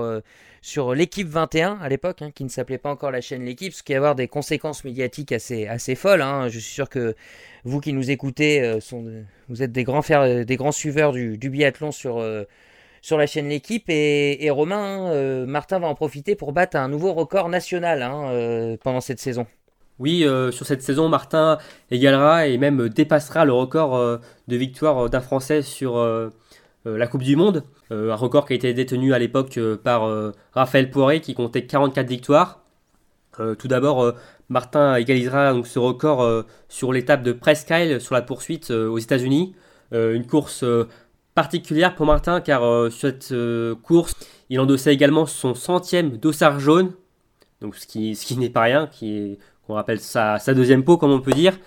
sur l'équipe 21 à l'époque, hein, qui ne s'appelait pas encore la chaîne L'équipe, ce qui va avoir des conséquences médiatiques assez, assez folles. Hein. Je suis sûr que vous qui nous écoutez, euh, sont, vous êtes des grands, des grands suiveurs du, biathlon sur, euh, sur la chaîne L'équipe. Et, Romain, euh, Martin va en profiter pour battre un nouveau record national hein, pendant cette saison. Oui, sur cette saison, Martin égalera et même dépassera le record de victoire d'un Français sur la Coupe du Monde. Euh, un record qui a été détenu à l'époque euh, par euh, Raphaël Poiré qui comptait 44 victoires. tout d'abord, Martin égalisera donc ce record sur l'étape de Presque sur la poursuite aux États-Unis. une course particulière pour Martin car sur cette course, il endossait également son centième dossard jaune, donc ce qui, ce qui n'est pas rien, qui qu'on rappelle sa, deuxième peau comme on peut dire.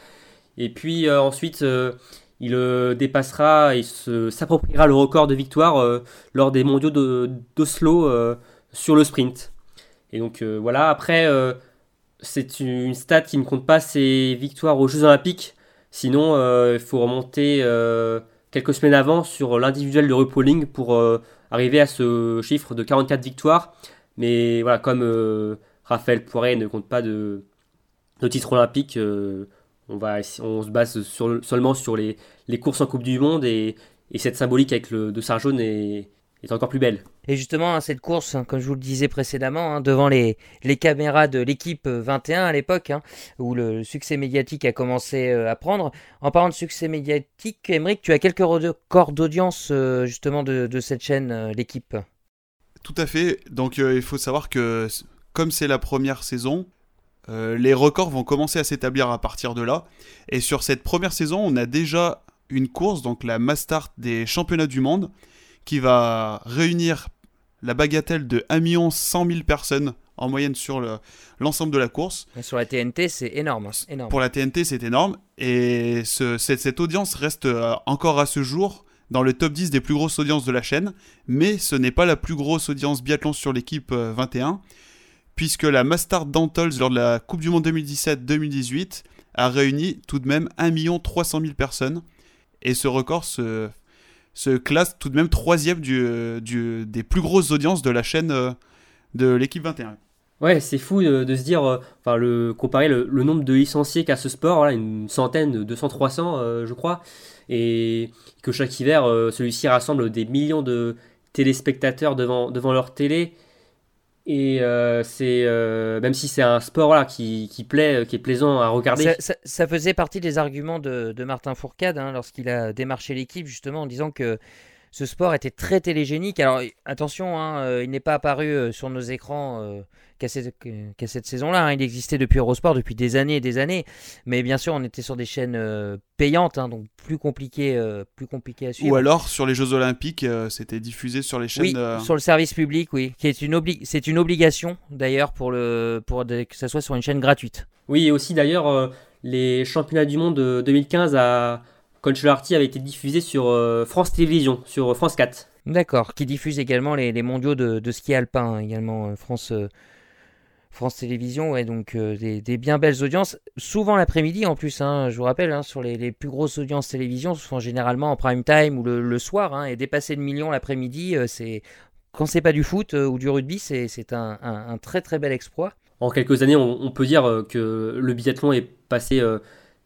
Et puis ensuite, il euh, dépassera et s'appropriera le record de victoire euh, lors des mondiaux d'Oslo euh, sur le sprint. Et donc voilà, après, c'est une stat qui ne compte pas ses victoires aux Jeux Olympiques. Sinon, il faut remonter quelques semaines avant sur l'individuel de RuPauling pour arriver à ce chiffre de 44 victoires. Mais voilà, comme Raphaël Poiré ne compte pas de titre olympique, on, va, on se base seulement sur les, courses en Coupe du Monde et, cette symbolique avec le dossard jaune est, est encore plus belle. Et justement, hein, cette course, hein, comme je vous le disais précédemment, hein, devant les, les, caméras de l'équipe 21 à l'époque, où le succès médiatique a commencé à prendre. En parlant de succès médiatique, Emmerich, tu as quelques records d'audience justement de, de, cette chaîne, l'équipe? Tout à fait. Donc il faut savoir que comme c'est la première saison, euh, les records vont commencer à s'établir à partir de là. Et sur cette première saison, on a déjà une course, donc la Mastart des championnats du monde, qui va réunir la bagatelle de 1 100 000 personnes en moyenne sur l'ensemble de la course. sur la TNT, c'est énorme, énorme, Pour la TNT, c'est énorme. Et cette, audience reste euh, encore à ce jour dans le top 10 des plus grosses audiences de la chaîne. Mais ce n'est pas la plus grosse audience biathlon sur l'équipe 21. Euh, puisque la Mastart d'Antols lors de la Coupe du Monde 2017-2018 a réuni tout de même 1 300 000 personnes. Et ce record se, se classe tout de même troisième du, des plus grosses audiences de la chaîne euh, de l'équipe 21. Ouais, c'est fou de, se dire, euh, enfin, le, comparer le, nombre de licenciés qu'a ce sport, une centaine, 200, 300, euh, je crois, et que chaque hiver, celui-ci rassemble des millions de téléspectateurs devant, devant leur télé. Et euh, c'est euh, même si c'est un sport qui, qui, plaît, euh, qui est plaisant à regarder. Ça, faisait partie des arguments de, de Martin Fourcade hein, lorsqu'il a démarché l'équipe justement en disant que ce sport était très télégénique. Alors attention, hein, il n'est pas apparu sur nos écrans qu'à cette, saison-là. Hein. Il existait depuis Eurosport depuis des années et des années. Mais bien sûr, on était sur des chaînes euh, payantes, hein, donc plus compliqué, euh, plus compliqué à suivre. Ou alors sur les Jeux Olympiques, euh, c'était diffusé sur les chaînes. Oui, sur le service public, oui. Qui est une c'est une obligation d'ailleurs pour, le, pour que ça soit sur une chaîne gratuite. Oui, et aussi d'ailleurs, les championnats du monde de 2015 à Conchalarty avaient été diffusés sur France Télévisions, sur France 4. D'accord, qui diffuse également les, les mondiaux de, de, ski alpin, hein, également France, France Télévisions, ouais, donc euh, des, bien belles audiences, souvent l'après-midi en plus, hein, je vous rappelle, hein, sur les, plus grosses audiences télévision, ce sont généralement en prime time ou le, soir, hein, et dépasser le million l'après-midi, euh, c'est quand c'est pas du foot euh, ou du rugby, c'est un, très très bel exploit. En quelques années, on, peut dire que le biathlon est passé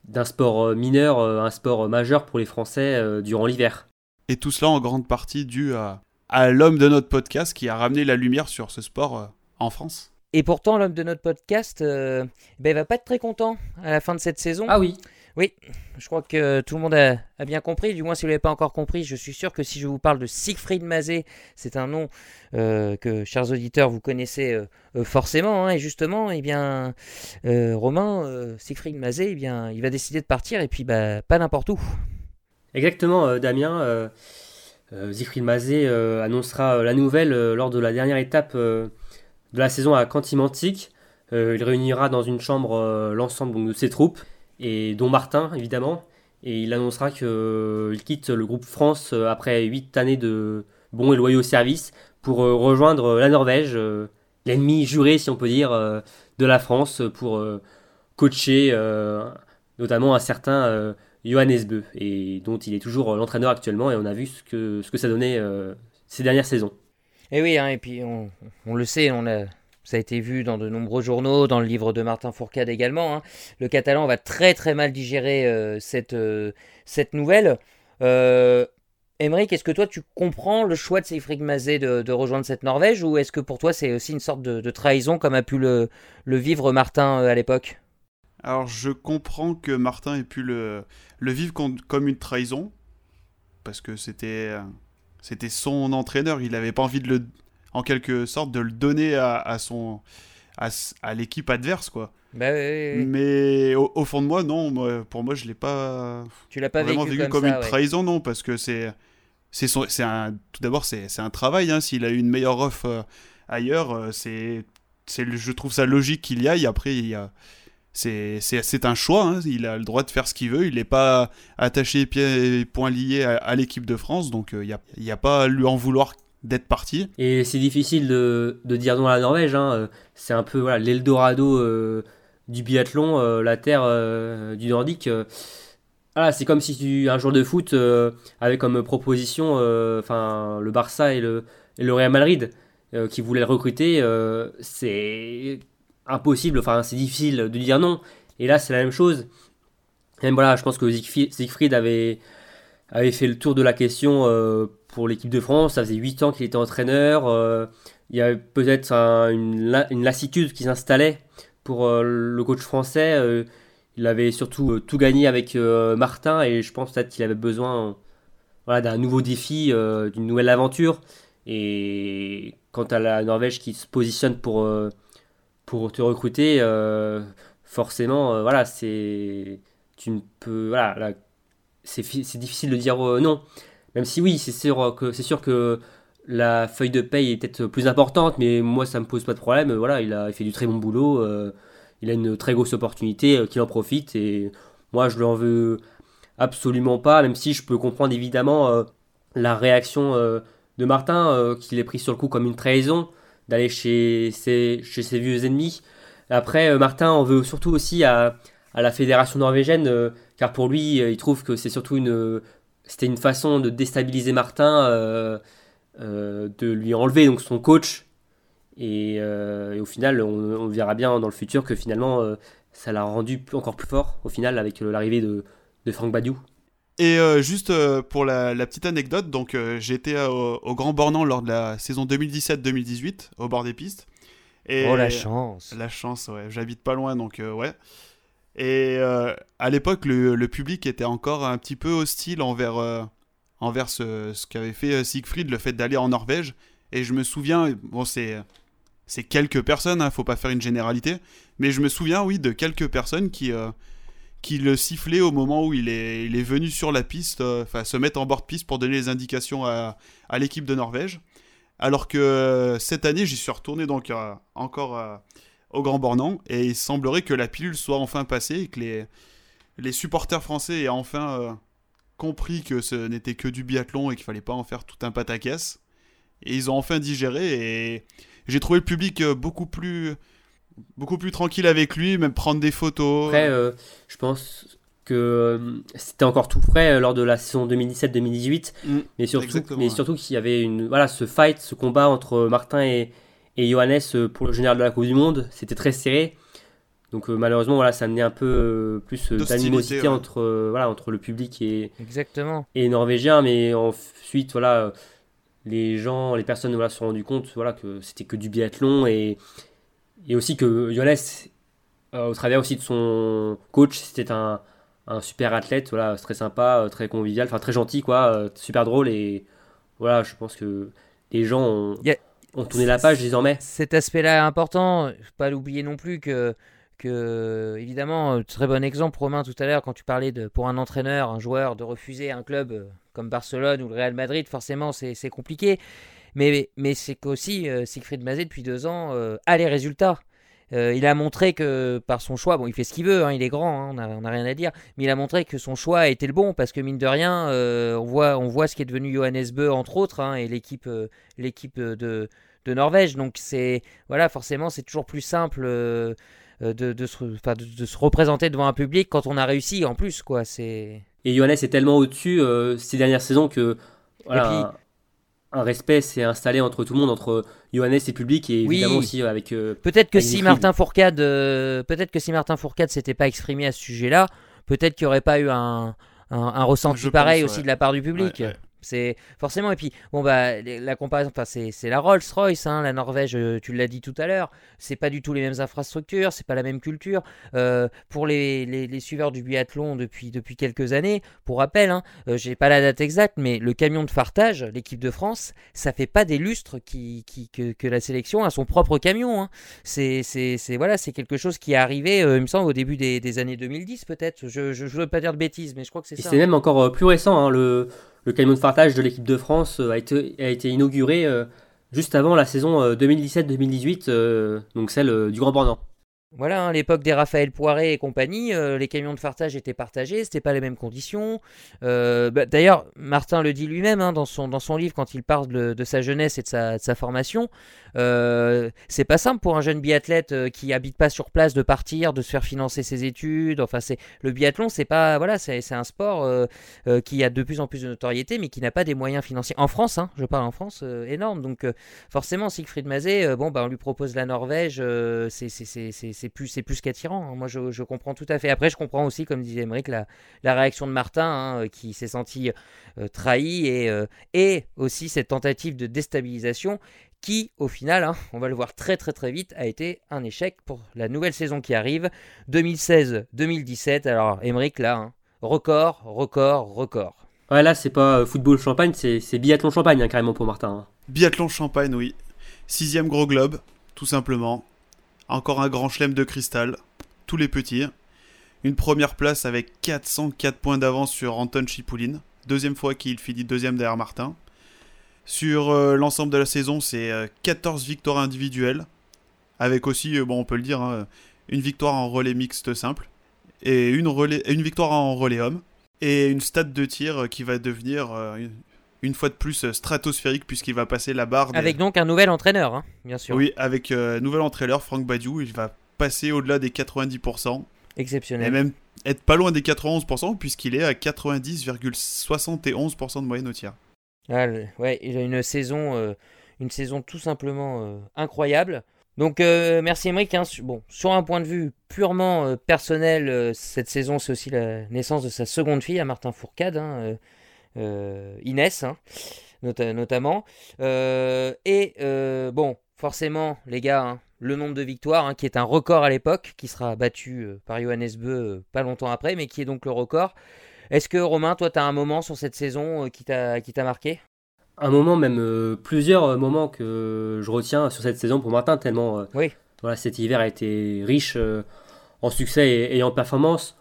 d'un sport mineur à un sport majeur pour les Français durant l'hiver. Et tout cela en grande partie dû à, à l'homme de notre podcast qui a ramené la lumière sur ce sport en France. Et pourtant, l'homme de notre podcast, euh, ben, va pas être très content à la fin de cette saison. Ah oui Oui, je crois que tout le monde a, bien compris. Du moins, si vous ne l'avez pas encore compris, je suis sûr que si je vous parle de Siegfried Mazet, c'est un nom euh, que, chers auditeurs, vous connaissez euh, forcément. Hein. et justement, eh bien, Romain, Siegfried Mazet, eh bien, il va décider de partir et puis bah, pas n'importe où. Exactement, Damien. Siegfried Mazet annoncera la nouvelle lors de la dernière étape de la saison à Cantimantic. Euh, il réunira dans une chambre euh, l'ensemble de ses troupes, et dont Martin évidemment, et il annoncera qu'il euh, quitte le groupe France après 8 années de bons et loyaux services pour rejoindre la Norvège, l'ennemi juré si on peut dire de la France, pour coacher notamment un certain Johannes Beu, et dont il est toujours l'entraîneur actuellement, et on a vu ce que, ce que ça donnait ces dernières saisons. Et oui, hein, et puis on, le sait, on a, ça a été vu dans de nombreux journaux, dans le livre de Martin Fourcade également. Hein. Le catalan va très très mal digérer euh, cette, euh, cette nouvelle. Euh, est-ce que toi tu comprends le choix de Seifrig Mazé de, rejoindre cette Norvège ou est-ce que pour toi c'est aussi une sorte de, trahison comme a pu le, vivre Martin à l'époque? Alors je comprends que Martin ait pu le, le vivre comme une trahison parce que c'était c'était son entraîneur. Il n'avait pas envie de le, en quelque sorte, de le donner à, son, à, l'équipe adverse, quoi. Bah Mais au, fond de moi, non. pour moi, je l'ai pas. Tu l'as pas vraiment vécu, comme, une trahison, non, parce que c'est, c'est son, c'est un. Tout d'abord, c'est, c'est un travail. Hein. S'il a eu une meilleure offre euh, ailleurs, euh, c'est, c'est, je trouve ça logique qu'il y aille. Après, il y a c'est un choix, hein. il a le droit de faire ce qu'il veut, il n'est pas attaché pieds et poings liés à, l'équipe de France, donc il euh, n'y a, a, pas à lui en vouloir d'être parti. Et c'est difficile de, de, dire non à la Norvège, hein. Euh, c'est un peu voilà, l'Eldorado euh, du biathlon, la terre du nordique. Voilà, c'est comme si tu, un jour de foot avait comme proposition enfin le Barça et le, et le Real Madrid qui voulaient le recruter. c'est impossible, enfin c'est difficile de dire non. Et là c'est la même chose. Même voilà, je pense que Siegfried avait, avait fait le tour de la question euh, pour l'équipe de France. Ça faisait 8 ans qu'il était entraîneur. il y avait peut-être une, lassitude qui s'installait pour le coach français. il avait surtout tout gagné avec Martin et je pense peut-être qu'il avait besoin d'un nouveau défi, d'une nouvelle aventure. Et quant à la Norvège qui se positionne pour, pour te recruter, forcément, voilà, c'est voilà, c'est difficile de dire non. Même si oui, c'est sûr que c'est sûr que la feuille de paye est peut-être plus importante, mais moi ça me pose pas de problème. Voilà, il a fait du très bon boulot, euh, il a une très grosse opportunité, euh, qu'il en profite et moi je lui en veux absolument pas, même si je peux comprendre évidemment euh, la réaction de Martin, qu'il est pris sur le coup comme une trahison d'aller chez ses, vieux ennemis. Après, Martin en veut surtout aussi à la fédération norvégienne, car pour lui, il trouve que c'est surtout une, c'était une façon de déstabiliser Martin, euh, euh, de lui enlever donc son coach. Et, euh, au final, on, verra bien dans le futur que finalement, ça l'a rendu encore plus fort au final avec l'arrivée de, de Franck Badiou. Et juste pour la, petite anecdote, donc j'étais au, au, Grand Bornand lors de la saison 2017-2018 au bord des pistes. Et oh la chance La chance, ouais. J'habite pas loin, donc ouais. Et euh, à l'époque, le, public était encore un petit peu hostile envers, euh, envers ce, ce qu'avait fait euh, Siegfried, le fait d'aller en Norvège. Et je me souviens, bon, c'est, c'est quelques personnes, hein, faut pas faire une généralité, mais je me souviens, oui, de quelques personnes qui, qui le sifflaient au moment où il est, il est venu sur la piste, enfin, se mettre en bord de piste pour donner les indications à, à l'équipe de Norvège. Alors que cette année, j'y suis retourné donc encore au Grand Bornand. Et il semblerait que la pilule soit enfin passée et que les, les supporters français aient enfin euh, compris que ce n'était que du biathlon et qu'il fallait pas en faire tout un pataquès. Et ils ont enfin digéré et j'ai trouvé le public euh, beaucoup plus beaucoup plus tranquille avec lui, même prendre des photos. Après, euh, je pense que c'était encore tout frais lors de la saison 2017-2018, mm, mais surtout, mais surtout qu'il y avait une voilà ce fight, ce combat entre Martin et, et Johannes euh, pour le général de la Coupe du Monde. C'était très serré. Donc euh, malheureusement, voilà, ça amenait un peu euh, plus d'animosité entre, voilà, entre le public et, Exactement. et les Norvégiens. Mais ensuite, voilà, les gens, les personnes voilà, se sont rendus compte voilà, que c'était que du biathlon et, et aussi que Johannes, au travers aussi de son coach, c'était un, un, super athlète, voilà, très sympa, très convivial, enfin très gentil, quoi, super drôle. Et voilà, je pense que les gens ont on tournait la page désormais. Cet aspect-là est important. Faut pas l'oublier non plus que, évidemment, très bon exemple, Romain, tout à l'heure, quand tu parlais de, pour un entraîneur, un joueur, de refuser un club euh, comme Barcelone ou le Real Madrid, forcément, c'est compliqué. Mais, c'est qu'aussi, euh, Siegfried Mazet, depuis deux ans, euh, a les résultats. Euh, il a montré que par son choix, bon, il fait ce qu'il veut, hein, il est grand, hein, on n'a rien à dire, mais il a montré que son choix a été le bon parce que mine de rien, euh, on, voit, on voit ce qui est devenu Johannes Bö entre autres hein, et l'équipe euh, l'équipe de, de, Norvège. Donc c'est voilà, forcément, c'est toujours plus simple. De, de, se, de, se, représenter devant un public quand on a réussi en plus quoi c'est et Johannes est tellement au-dessus ces dernières saisons que voilà, un respect s'est installé entre tout le monde, entre Johannes et public, et évidemment aussi avec. Euh, peut-être que, si Martin Fourcade, euh, peut-être que si Martin Fourcade s'était pas exprimé à ce sujet-là, peut-être qu'il n'y aurait pas eu un, un, ressenti pareil aussi de la part du public. C'est forcément et puis bon bah la comparaison, enfin c'est la Rolls Royce, hein, la Norvège, euh, tu l'as dit tout à l'heure, c'est pas du tout les mêmes infrastructures, c'est pas la même culture. Euh, pour les, les, suiveurs du biathlon depuis depuis quelques années, pour rappel, hein, euh, j'ai pas la date exacte, mais le camion de fartage, l'équipe de France, ça fait pas des lustres qui, qui que, que, la sélection a son propre camion. Hein. C'est voilà, c'est quelque chose qui est arrivé, il me semble, au début des, des années 2010 peut-être. Je, je, veux pas dire de bêtises, mais je crois que c'est ça. C'est même encore plus récent, le le camion de fartage de l'équipe de France euh, a été, inauguré euh, juste avant la saison 2017-2018, euh, donc celle du Grand Bornand. Voilà, hein, l'époque des Raphaël Poiré et compagnie, euh, les camions de fartage étaient partagés, c'était pas les mêmes conditions. Euh, bah, d'ailleurs, Martin le dit lui-même hein, dans, son, dans son livre quand il parle de, sa jeunesse et de sa, formation. Euh, c'est pas simple pour un jeune biathlète qui habite pas sur place de partir, de se faire financer ses études. Enfin, c'est le biathlon, c'est pas voilà, c'est un sport qui a de plus en plus de notoriété, mais qui n'a pas des moyens financiers. En France, hein, je parle en France, énorme. Donc forcément, Siegfried Mazet, bon, bah, on lui propose la Norvège, c'est c'est plus, plus qu'attirant. Hein. Moi, je, comprends tout à fait. Après, je comprends aussi, comme disait Emmerich, la, la réaction de Martin, hein, qui s'est senti euh, trahi, et, euh, et aussi cette tentative de déstabilisation qui, au final, hein, on va le voir très très très vite, a été un échec pour la nouvelle saison qui arrive, 2016-2017. Alors, Emmerich, là, record, record, record. Ouais, là, c'est pas football champagne, c'est biathlon champagne, carrément, pour Martin. Biathlon champagne, oui. Sixième gros globe, tout simplement. Encore un grand chelem de cristal, tous les petits. Une première place avec 404 points d'avance sur Anton Chipoulin. Deuxième fois qu'il finit deuxième derrière Martin. Sur euh, l'ensemble de la saison, c'est 14 euh, victoires individuelles. Avec aussi, euh, bon, on peut le dire, hein, une victoire en relais mixte simple. Et une victoire en relais homme. Et une stade de tir qui va devenir une fois de plus euh, stratosphérique puisqu'il va passer la barre. Avec donc un nouvel entraîneur, hein, bien sûr. Oui, avec un euh, nouvel entraîneur, Franck Badiou, il va passer au-delà des 90%. Exceptionnel. Et même être pas loin des 91% puisqu'il est à 90,71% de moyenne au tir. Ah, ouais, il a une saison, euh, une saison tout simplement incroyable. Donc merci Emmerich. Hein, bon, sur un point de vue purement personnel, cette saison c'est aussi la naissance de sa seconde fille, à Martin Fourcade. Hein, euh, Inès, hein, notamment. Euh, et euh, bon, forcément, les gars, hein, le nombre de victoires, hein, qui est un record à l'époque, qui sera battu par Johannes Beu pas longtemps après, mais qui est donc le record. Est-ce que Romain, toi, tu as un moment sur cette saison qui t'a marqué? Un moment, même plusieurs moments que je retiens sur cette saison pour Martin, tellement oui. voilà, cet hiver a été riche en succès et en performance.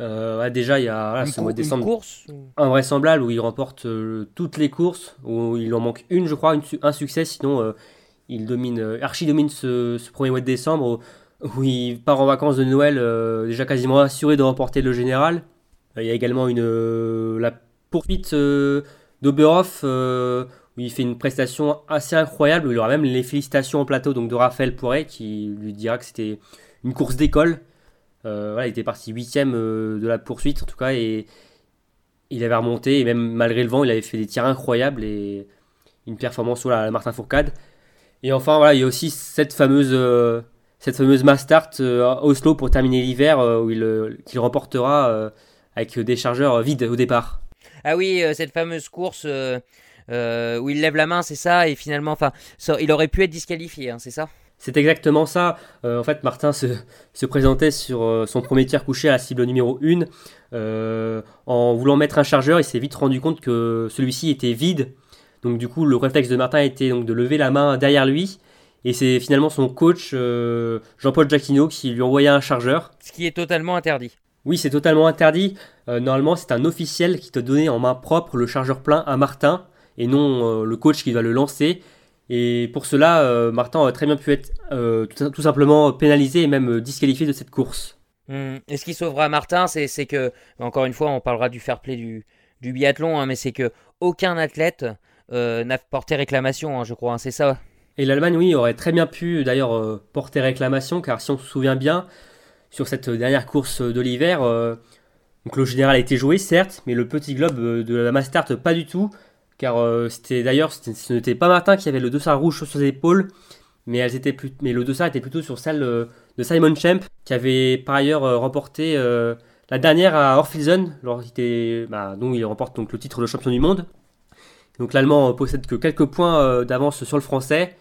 Euh, déjà, il y a ce mois de décembre course invraisemblable où il remporte euh, toutes les courses, où il en manque une, je crois, un succès, sinon euh, il domine, archi domine ce, premier mois de décembre où, il part en vacances de Noël déjà quasiment assuré de remporter le général. Il y a également une, la poursuite d'Oberhoff où il fait une prestation assez incroyable, où il aura même les félicitations en plateau donc de Raphaël Pourret qui lui dira que c'était une course d'école. Euh, il était parti huitième euh, de la poursuite en tout cas et il avait remonté et même malgré le vent il avait fait des tirs incroyables et une performance voilà, à Martin Fourcade. Et enfin voilà, il y a aussi cette fameuse euh, cette fameuse Mastart à Oslo pour terminer l'hiver où il qu'il remportera avec des chargeurs vides au départ. Ah oui, cette fameuse course où il lève la main, c'est ça, et finalement, enfin, il aurait pu être disqualifié, hein, c'est ça? C'est exactement ça. Euh, en fait, Martin se, présentait sur euh, son premier tir couché à la cible numéro 1. Euh, en voulant mettre un chargeur, il s'est vite rendu compte que celui-ci était vide. Donc du coup, le réflexe de Martin était donc de lever la main derrière lui. Et c'est finalement son coach, Jean-Paul Giacchino, qui lui envoyait un chargeur. Ce qui est totalement interdit. Oui, c'est totalement interdit. normalement, c'est un officiel qui te donnait en main propre le chargeur plein à Martin, et non le coach qui va le lancer. Et pour cela, euh, Martin aurait très bien pu être euh, tout, simplement pénalisé et même euh, disqualifié de cette course. Hmm. Et ce qui sauvera Martin, c'est que, encore une fois, on parlera du fair play du, biathlon, hein, mais c'est que aucun athlète n'a porté réclamation, hein, je crois, hein, c'est ça? Et l'Allemagne, oui, aurait très bien pu d'ailleurs porter réclamation, car si on se souvient bien, sur cette dernière course de l'hiver, donc le général a été joué, certes, mais le petit globe de la Mastart, pas du tout car euh, c'était d'ailleurs ce n'était pas Martin qui avait le dossard rouge sur ses épaules, mais elles étaient plus, mais le dossard était plutôt sur celle euh, de Simon Champ qui avait par ailleurs euh, remporté la dernière à Orphilsen, bah, dont il remporte donc le titre de champion du monde. Donc l'Allemand possède que quelques points d'avance sur le Français.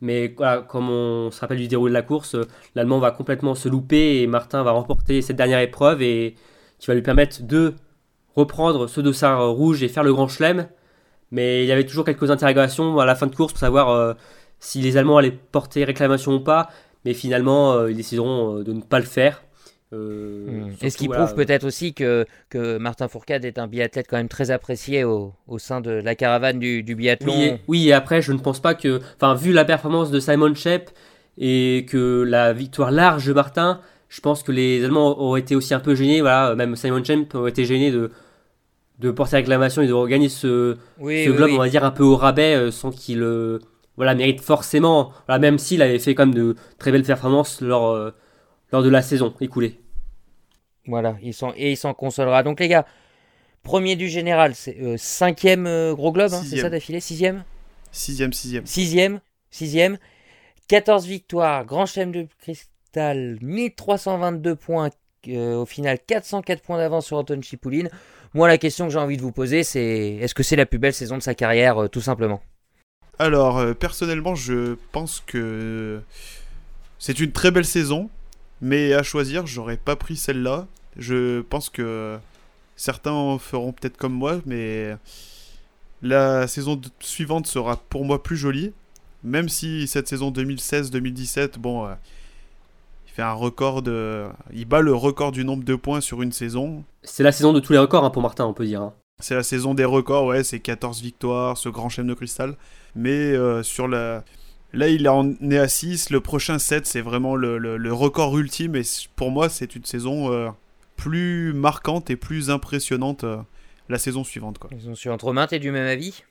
Mais comme on se rappelle du déroulé de la course, l'Allemand va complètement se louper et Martin va remporter cette dernière épreuve et qui va lui permettre de reprendre ce dossard rouge et faire le grand chelem. Mais il y avait toujours quelques interrogations à la fin de course pour savoir euh, si les Allemands allaient porter réclamation ou pas. Mais finalement, euh, ils décideront euh, de ne pas le faire. Et ce qui prouve peut-être aussi que, que Martin Fourcade est un biathlète quand même très apprécié au, au sein de la caravane du, du biathlon? Oui et, oui, et après, je ne pense pas que. Enfin, vu la performance de Simon Shep et que la victoire large de Martin, je pense que les Allemands auraient été aussi un peu gênés. Voilà, même Simon Shep aurait été gêné de, de porter réclamation et de regagner ce, globe, on va dire, un peu au rabais euh, sans qu'il euh, voilà, mérite forcément, voilà, même s'il avait fait quand même de très belles performances lors, euh, lors de la saison écoulée. Voilà, il et il s'en consolera. Donc les gars, premier du général, c'est cinquième gros globe, hein, c'est ça d'affilée? Sixième? Sixième, sixième. Sixième, sixième. 14 victoires, grand chelem de Cristal, 1322 points. au final, 404 points d'avance sur Anton Chipoulin. Moi, la question que j'ai envie de vous poser, c'est est-ce que c'est la plus belle saison de sa carrière, tout simplement? Alors, personnellement, je pense que c'est une très belle saison, mais à choisir, j'aurais pas pris celle-là. Je pense que certains feront peut-être comme moi, mais la saison suivante sera pour moi plus jolie. Même si cette saison 2016-2017, bon, euh, fait un record de. Il bat le record du nombre de points sur une saison. C'est la saison de tous les records hein, pour Martin, on peut dire. Hein. C'est la saison des records, ouais, c'est 14 victoires, ce grand chêne de cristal. Mais euh, sur la. Là, il en est à 6. Le prochain 7, c'est vraiment le, record ultime. Et pour moi, c'est une saison euh, plus marquante et plus impressionnante la saison suivante. Quoi. La saison suivante. Romain, t'es du même avis?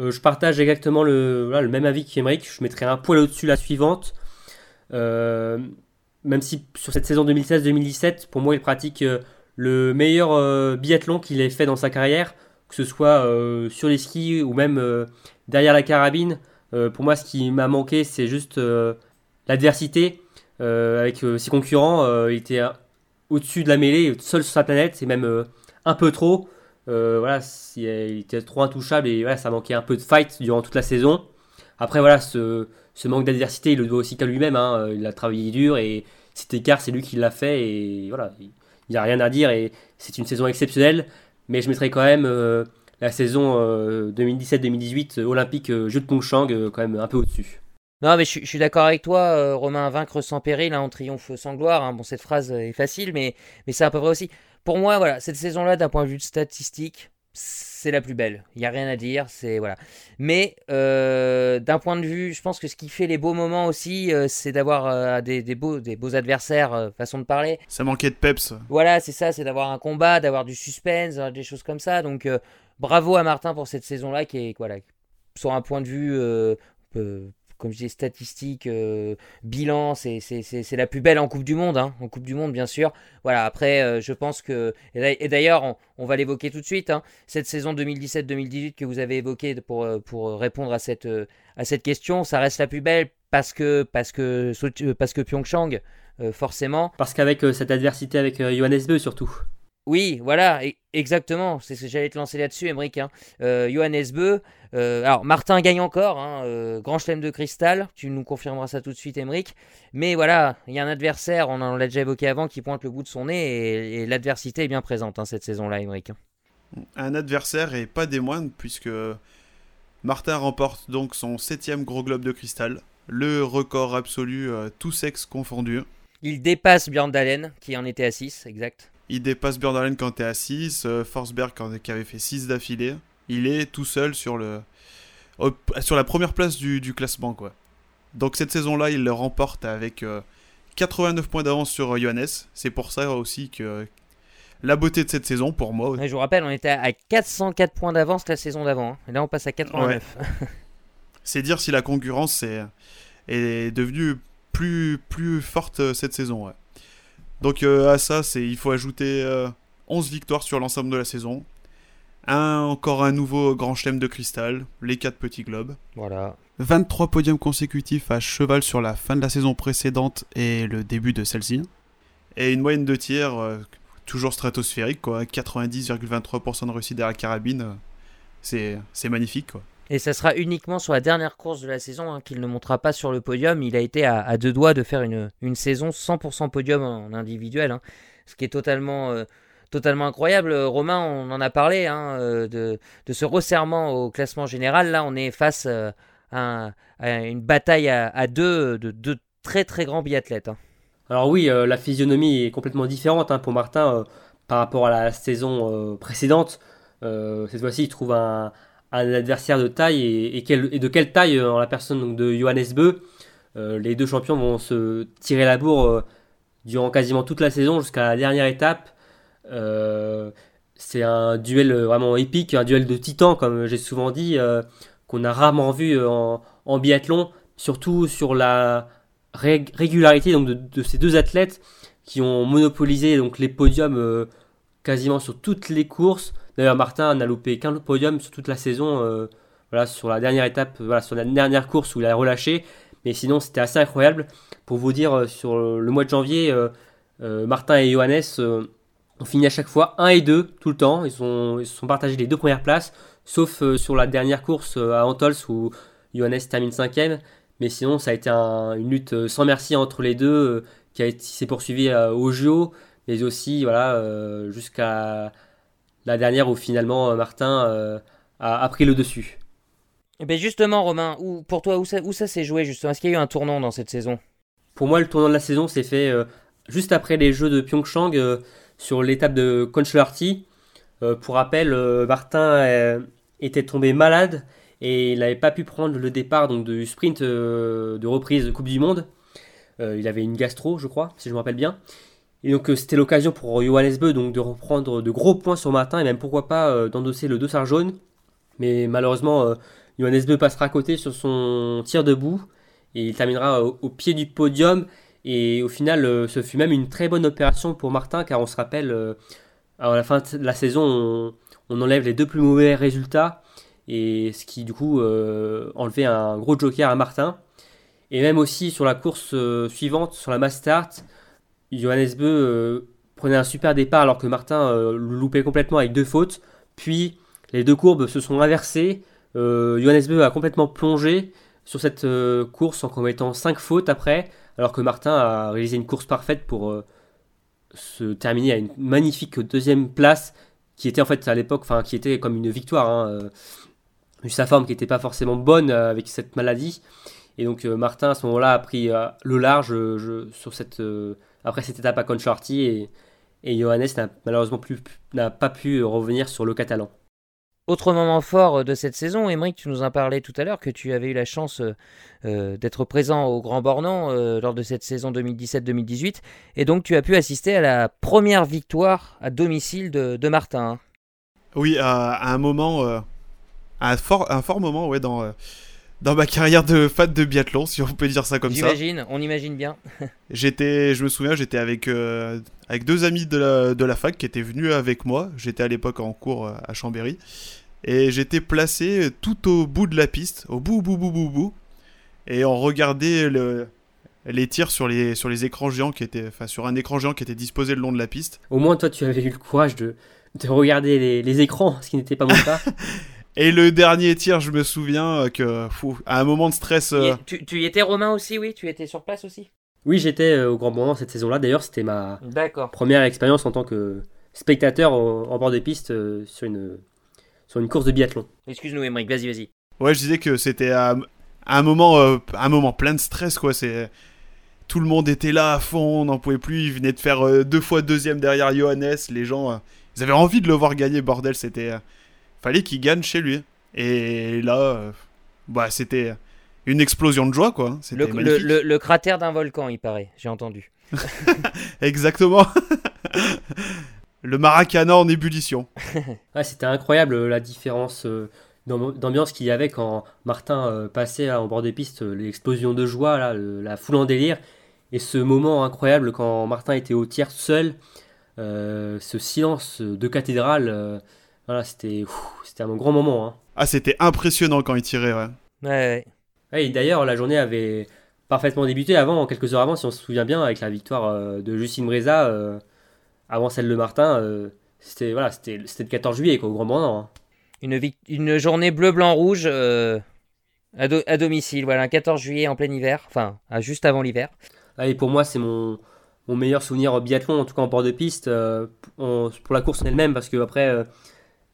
Euh, Je partage exactement le, le même avis qu'Emeric. Je mettrais un poil au-dessus la suivante. Euh, même si sur cette saison 2016-2017, pour moi, il pratique euh, le meilleur biathlon qu'il ait fait dans sa carrière, que ce soit sur les skis ou même derrière la carabine. pour moi, ce qui m'a manqué, c'est juste l'adversité. avec ses concurrents, il était au-dessus de la mêlée, seul sur sa planète, et même un peu trop. Euh, voilà, il était trop intouchable et voilà, ça manquait un peu de fight durant toute la saison. Après, voilà, ce, manque d'adversité, il le doit aussi qu'à lui-même. Hein. Il a travaillé dur et cet écart, c'est lui qui l'a fait. Et voilà, il n'y a rien à dire et c'est une saison exceptionnelle. Mais je mettrais quand même euh, la saison 2017-2018 euh, olympique Jeu de Pyeongchang quand même un peu au-dessus. Non, mais je, suis d'accord avec toi, Romain, vaincre sans péril, hein, triomphe sans gloire. Hein. Bon, cette phrase est facile, mais, mais c'est à peu près aussi. Pour moi, voilà, cette saison-là, d'un point de vue de statistique, c'est la plus belle. Il n'y a rien à dire. C'est voilà. Mais euh, d'un point de vue, je pense que ce qui fait les beaux moments aussi, euh, c'est d'avoir euh, des, beaux, des beaux adversaires, façon de parler. Ça manquait de peps. Voilà, c'est ça, c'est d'avoir un combat, d'avoir du suspense, des choses comme ça. Donc bravo à Martin pour cette saison-là qui est voilà, sur un point de vue comme je dis, statistiques, euh, bilan, c'est la plus belle en Coupe du Monde, hein, en Coupe du Monde bien sûr. Voilà, après, euh, je pense que, et d'ailleurs, on, va l'évoquer tout de suite, hein, cette saison 2017-2018 que vous avez évoquée pour, euh, pour répondre à cette, question, ça reste la plus belle parce que, parce que, parce forcément. Parce qu'avec cette adversité avec Johannes Beu surtout. Oui, voilà, e, exactement. C'est ce que j'allais te lancer là-dessus, Emmerich. Hein. Euh, Johannes Beu. Euh, alors, Martin gagne encore. Hein, euh, grand chelem de cristal. Tu nous confirmeras ça tout de suite, Emmerich. Mais voilà, il y a un adversaire, on, l'a déjà évoqué avant, qui pointe le bout de son nez. Et, l'adversité est bien présente hein, cette saison-là, Emmerich. Un adversaire et pas des moindres, puisque Martin remporte donc son septième gros globe de cristal. Le record absolu, tout sexe confondu. Il dépasse Björn Dalen, qui en était à 6, exact. Il dépasse Björn quand tu es à 6, euh, Forsberg quand, qui avait fait 6 d'affilée. Il est tout seul sur, le, sur la première place du, classement. quoi. Donc cette saison-là, il le remporte avec 89 euh, points d'avance sur euh, Johannes. C'est pour ça aussi que la beauté de cette saison, pour moi. je vous rappelle, on était à 404 points d'avance la saison d'avant. Hein. Et là, on passe à 89. C'est dire si la concurrence est, est devenue plus, plus forte cette saison. Ouais. Donc euh, à ça, c'est il faut ajouter 11 euh, victoires sur l'ensemble de la saison. Un, encore un nouveau grand chelem de cristal, les 4 petits globes. Voilà. 23 podiums consécutifs à cheval sur la fin de la saison précédente et le début de celle-ci. Et une moyenne de tir euh, toujours stratosphérique, quoi. 90,23% de réussite derrière la carabine. c'est magnifique, quoi. Et ça sera uniquement sur la dernière course de la saison hein, qu'il ne montera pas sur le podium. Il a été à, deux doigts de faire une, une saison 100% podium en individuel, hein. ce qui est totalement, euh, totalement incroyable. Romain, on en a parlé hein, euh, de, de, ce resserrement au classement général. Là, on est face euh, à, une bataille à, deux de deux très très grands biathlètes. Alors oui, la physionomie est complètement différente pour Martin par rapport à la saison précédente. cette fois-ci, il trouve un un adversaire de taille et, de quelle taille euh, en la personne de Johannes Beu. Euh, les deux champions vont se tirer la bourre euh, durant quasiment toute la saison jusqu'à la dernière étape. c'est un duel vraiment épique, un duel de titans comme j'ai souvent dit, qu'on a rarement vu en, biathlon, surtout sur la régularité donc, de, ces deux athlètes qui ont monopolisé donc, les podiums quasiment sur toutes les courses. D'ailleurs, Martin n'a loupé qu'un podium sur toute la saison. Euh, sur la dernière étape, voilà, sur la dernière course où il a relâché. Mais sinon, c'était assez incroyable. Pour vous dire, sur le mois de janvier, Martin et Johannes ont fini à chaque fois 1 et 2 tout le temps. Ils, ils se sont partagés les deux premières places, sauf sur la dernière course à Antols où Johannes termine 5ème. Mais sinon, ça a été une lutte sans merci entre les deux qui s'est poursuivie au JO, mais aussi voilà, jusqu'à la dernière où finalement Martin a, pris le dessus. Et eh ben justement, Romain, où, pour toi, où ça, où ça s'est joué justement? Est-ce qu'il y a eu un tournant dans cette saison? Pour moi, le tournant de la saison s'est fait juste après les Jeux de Pyeongchang sur l'étape de Concholarty. pour rappel, Martin était tombé malade et il n'avait pas pu prendre le départ donc du sprint euh, de reprise de Coupe du Monde. Euh, il avait une gastro, je crois, si je me rappelle bien. Et donc euh, c'était l'occasion pour Johannes Beu donc de reprendre de gros points sur matin et même pourquoi pas d'endosser le dossard jaune. Mais malheureusement, Johannes Beu passera à côté sur son tir debout et il terminera au, pied du podium. Et au final, ce fut même une très bonne opération pour Martin car on se rappelle, à la fin de la saison, on enlève les deux plus mauvais résultats et ce qui du coup euh, enlevait un gros joker à Martin. Et même aussi sur la course euh, suivante, sur la mass start, Johannes Beu euh, prenait un super départ alors que Martin le loupait complètement avec deux fautes. Puis les deux courbes se sont inversées. Johannes Beu a complètement plongé sur cette course en commettant 5 fautes après, alors que Martin a réalisé une course parfaite pour se terminer à une magnifique deuxième place qui était en fait à l'époque, enfin qui était comme une victoire. Hein, eu sa forme qui n'était pas forcément bonne euh, avec cette maladie. Et donc euh, Martin à ce moment-là a pris euh, le large sur cette, après cette étape à Concharty et, et Johannes n'a malheureusement plus, n'a pas pu revenir sur le catalan. Autre moment fort de cette saison, Émeric, tu nous en parlais tout à l'heure, que tu avais eu la chance d'être présent au Grand Bornand lors de cette saison 2017-2018, et donc tu as pu assister à la première victoire à domicile de, Martin. Oui, à un moment un fort, un fort moment ouais, dans, euh, dans ma carrière de fan de biathlon, si on peut dire ça comme ça. J'imagine, on imagine bien. j'étais, je me souviens, j'étais avec, euh, avec deux amis de la, de la fac qui étaient venus avec moi. J'étais à l'époque en cours euh, à Chambéry. Et j'étais placé tout au bout de la piste, au bout, bout, bout, bout, bout. Et on regardait le, les tirs sur les, sur les écrans géants qui étaient, enfin, sur un écran géant qui était disposé le long de la piste. Au moins, toi, tu avais eu le courage de, de regarder les, les écrans, ce qui n'était pas mon cas. Et le dernier tir, je me souviens euh, que, fou, à un moment de stress. Euh, tu, tu, y étais Romain aussi, oui? Tu étais sur place aussi? Oui, j'étais euh, au Grand Moment cette saison-là. D'ailleurs, c'était ma première expérience en tant que spectateur en, bord de piste sur, une, sur une course de biathlon. Excuse-nous, Emmerich, vas-y, vas-y. Ouais, je disais que c'était à, un moment, un moment plein de stress, quoi. C'est tout le monde était là à fond, on n'en pouvait plus. Il venait de faire deux fois deuxième derrière Johannes. Les gens, ils avaient envie de le voir gagner, bordel. C'était fallait qu'il gagne chez lui. Et là, euh, bah, c'était une explosion de joie, quoi. Le, le, le, cratère d'un volcan, il paraît, j'ai entendu. Exactement. le Maracana en ébullition. c'était incroyable euh, la différence euh, d'ambiance qu'il y avait quand Martin passait en bord des pistes, l'explosion de joie, là, la foule en délire. Et ce moment incroyable quand Martin était au tiers seul, ce silence de cathédrale voilà, c'était un grand moment. Hein. Ah, c'était impressionnant quand il tirait, ouais. Ouais, ouais. et d'ailleurs, la journée avait parfaitement débuté avant, quelques heures avant, si on se souvient bien, avec la victoire euh, de Justine Breza euh, avant celle de Martin. Euh, c'était voilà, c'était le 14 juillet, quoi, au grand moment. Hein. Une, une journée bleu-blanc-rouge à, à, domicile, voilà, un 14 juillet en plein hiver, enfin, juste avant l'hiver. Ah, et pour moi, c'est mon, mon meilleur souvenir au biathlon, en tout cas en port de piste, pour la course en elle-même, parce que après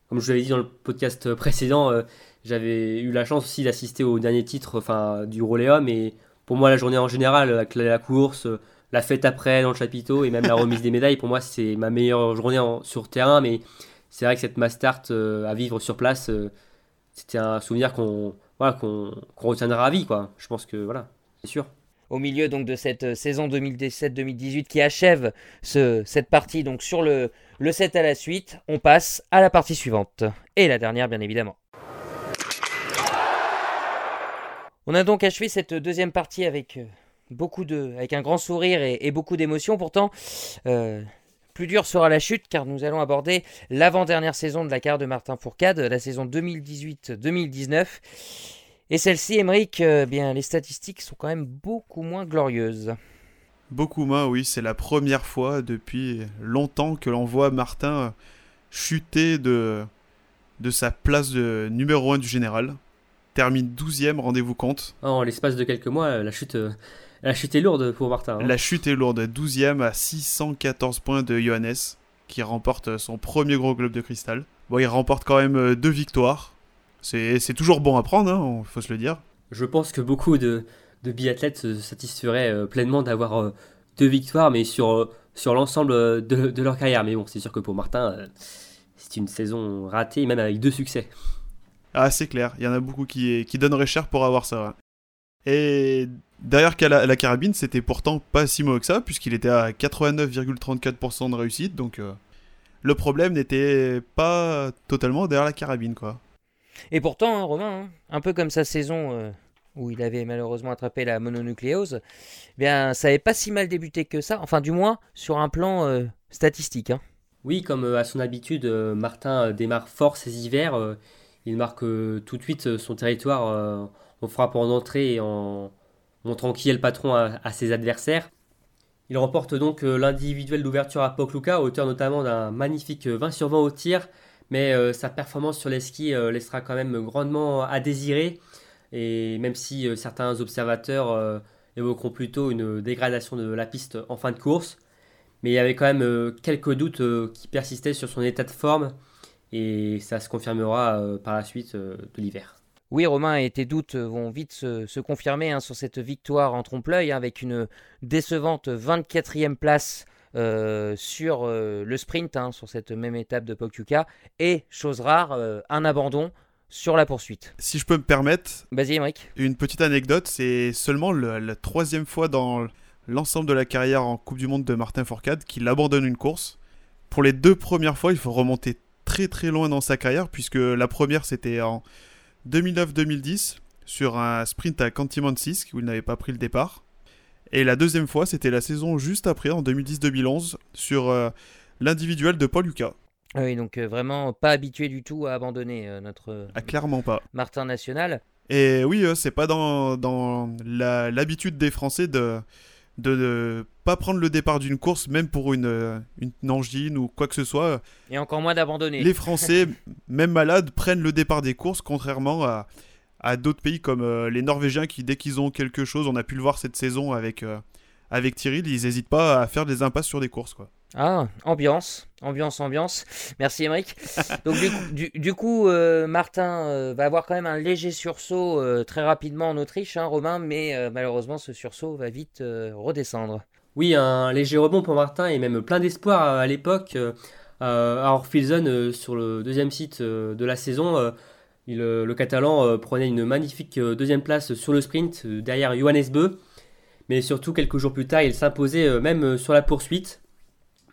comme je vous l'avais dit dans le podcast précédent, euh, j'avais eu la chance aussi d'assister au dernier titre enfin, du Roléum. Et pour moi, la journée en général, avec la, course, la fête après dans le chapiteau et même la remise des médailles, pour moi, c'est ma meilleure journée sur terrain. Mais c'est vrai que cette Mastart euh, à vivre sur place, euh, c'était un souvenir qu'on voilà, qu'on retiendra à vie. Quoi. Je pense que voilà, c'est sûr au milieu donc de cette saison 2017-2018 qui achève ce, cette partie donc sur le, le 7 à la suite, on passe à la partie suivante. Et la dernière, bien évidemment. On a donc achevé cette deuxième partie avec euh, beaucoup de, avec un grand sourire et, beaucoup d'émotions. Pourtant, euh, plus dur sera la chute car nous allons aborder l'avant-dernière saison de la carrière de Martin Fourcade, la saison 2018-2019. Et celle-ci, Emmerich, euh, bien, les statistiques sont quand même beaucoup moins glorieuses. Beaucoup moins, oui. C'est la première fois depuis longtemps que l'on voit Martin chuter de, de sa place de numéro 1 du général. Termine 12ème, rendez-vous compte. En l'espace de quelques mois, la chute, la chute est lourde pour Martin. Hein. La chute est lourde. 12ème à 614 points de Johannes, qui remporte son premier gros globe de cristal. Bon, il remporte quand même euh, deux victoires. C'est toujours bon à prendre, il hein, faut se le dire. Je pense que beaucoup de, de biathlètes se satisferaient euh, pleinement d'avoir euh, deux victoires, mais sur, sur l'ensemble de, de, leur carrière. Mais bon, c'est sûr que pour Martin, c'est une saison ratée, même avec deux succès. Ah, c'est clair. Il y en a beaucoup qui, qui donneraient cher pour avoir ça. Et derrière la, la carabine, c'était pourtant pas si mauvais que ça, puisqu'il était à 89,34% de réussite. Donc, le problème n'était pas totalement derrière la carabine, quoi. Et pourtant, hein, Romain, hein, un peu comme sa saison euh, où il avait malheureusement attrapé la mononucléose, eh bien, ça n'avait pas si mal débuté que ça, enfin du moins sur un plan euh, statistique. Hein. Oui, comme euh, à son habitude, Martin démarre fort ses hivers. il marque tout de suite son territoire en frappant d'entrée et en montrant qui est le patron à ses adversaires. Il remporte donc euh, l'individuel d'ouverture à Pokluka, auteur notamment d'un magnifique 20 sur 20 au tir, mais euh, sa performance sur les skis euh, laissera quand même grandement à désirer, et même si certains observateurs évoqueront plutôt une dégradation de la piste en fin de course, mais il y avait quand même quelques doutes qui persistaient sur son état de forme, et ça se confirmera par la suite de l'hiver. Oui, Romain, et tes doutes vont vite se, confirmer hein, sur cette victoire en trompe-l'œil, hein, avec une décevante 24e place euh, sur euh, le sprint, hein, sur cette même étape de Pokyuka, et, chose rare, euh, un abandon sur la poursuite. Si je peux me permettre, Vas-y, une petite anecdote, c'est seulement la troisième fois dans l'ensemble de la carrière en Coupe du Monde de Martin Fourcade qu'il abandonne une course. Pour les deux premières fois, il faut remonter très très loin dans sa carrière, puisque la première c'était en 2009-2010 sur un sprint à Cantimonsis où il n'avait pas pris le départ. Et la deuxième fois, c'était la saison juste après, en 2010-2011, sur euh, l'individuel de Paul Lucas. Ah oui, donc euh, vraiment pas habitué du tout à abandonner euh, notre ah, clairement pas. National. National. Et oui, c'est pas dans, dans l'habitude des Français de, de ne pas prendre le départ d'une course, même pour une, une angine ou quoi que ce soit. Et encore moins d'abandonner. Les Français, même malades, prennent le départ des courses, contrairement à, à d'autres pays comme euh, les Norvégiens qui, dès qu'ils ont quelque chose, on a pu le voir cette saison avec, euh, avec Thierry, ils n'hésitent pas à faire des impasses sur des courses. Quoi. Ah, ambiance, ambiance, ambiance. Merci Émeric. Donc du, coup, euh, Martin euh, va avoir quand même un léger sursaut euh, très rapidement en Autriche, hein, Romain, mais malheureusement ce sursaut va vite redescendre. Oui, un léger rebond pour Martin et même plein d'espoir à, l'époque. à Orfilzen, sur le deuxième site de la saison, le Catalan prenait une magnifique deuxième place sur le sprint derrière Johannes Beu. Mais surtout, quelques jours plus tard, il s'imposait même sur la poursuite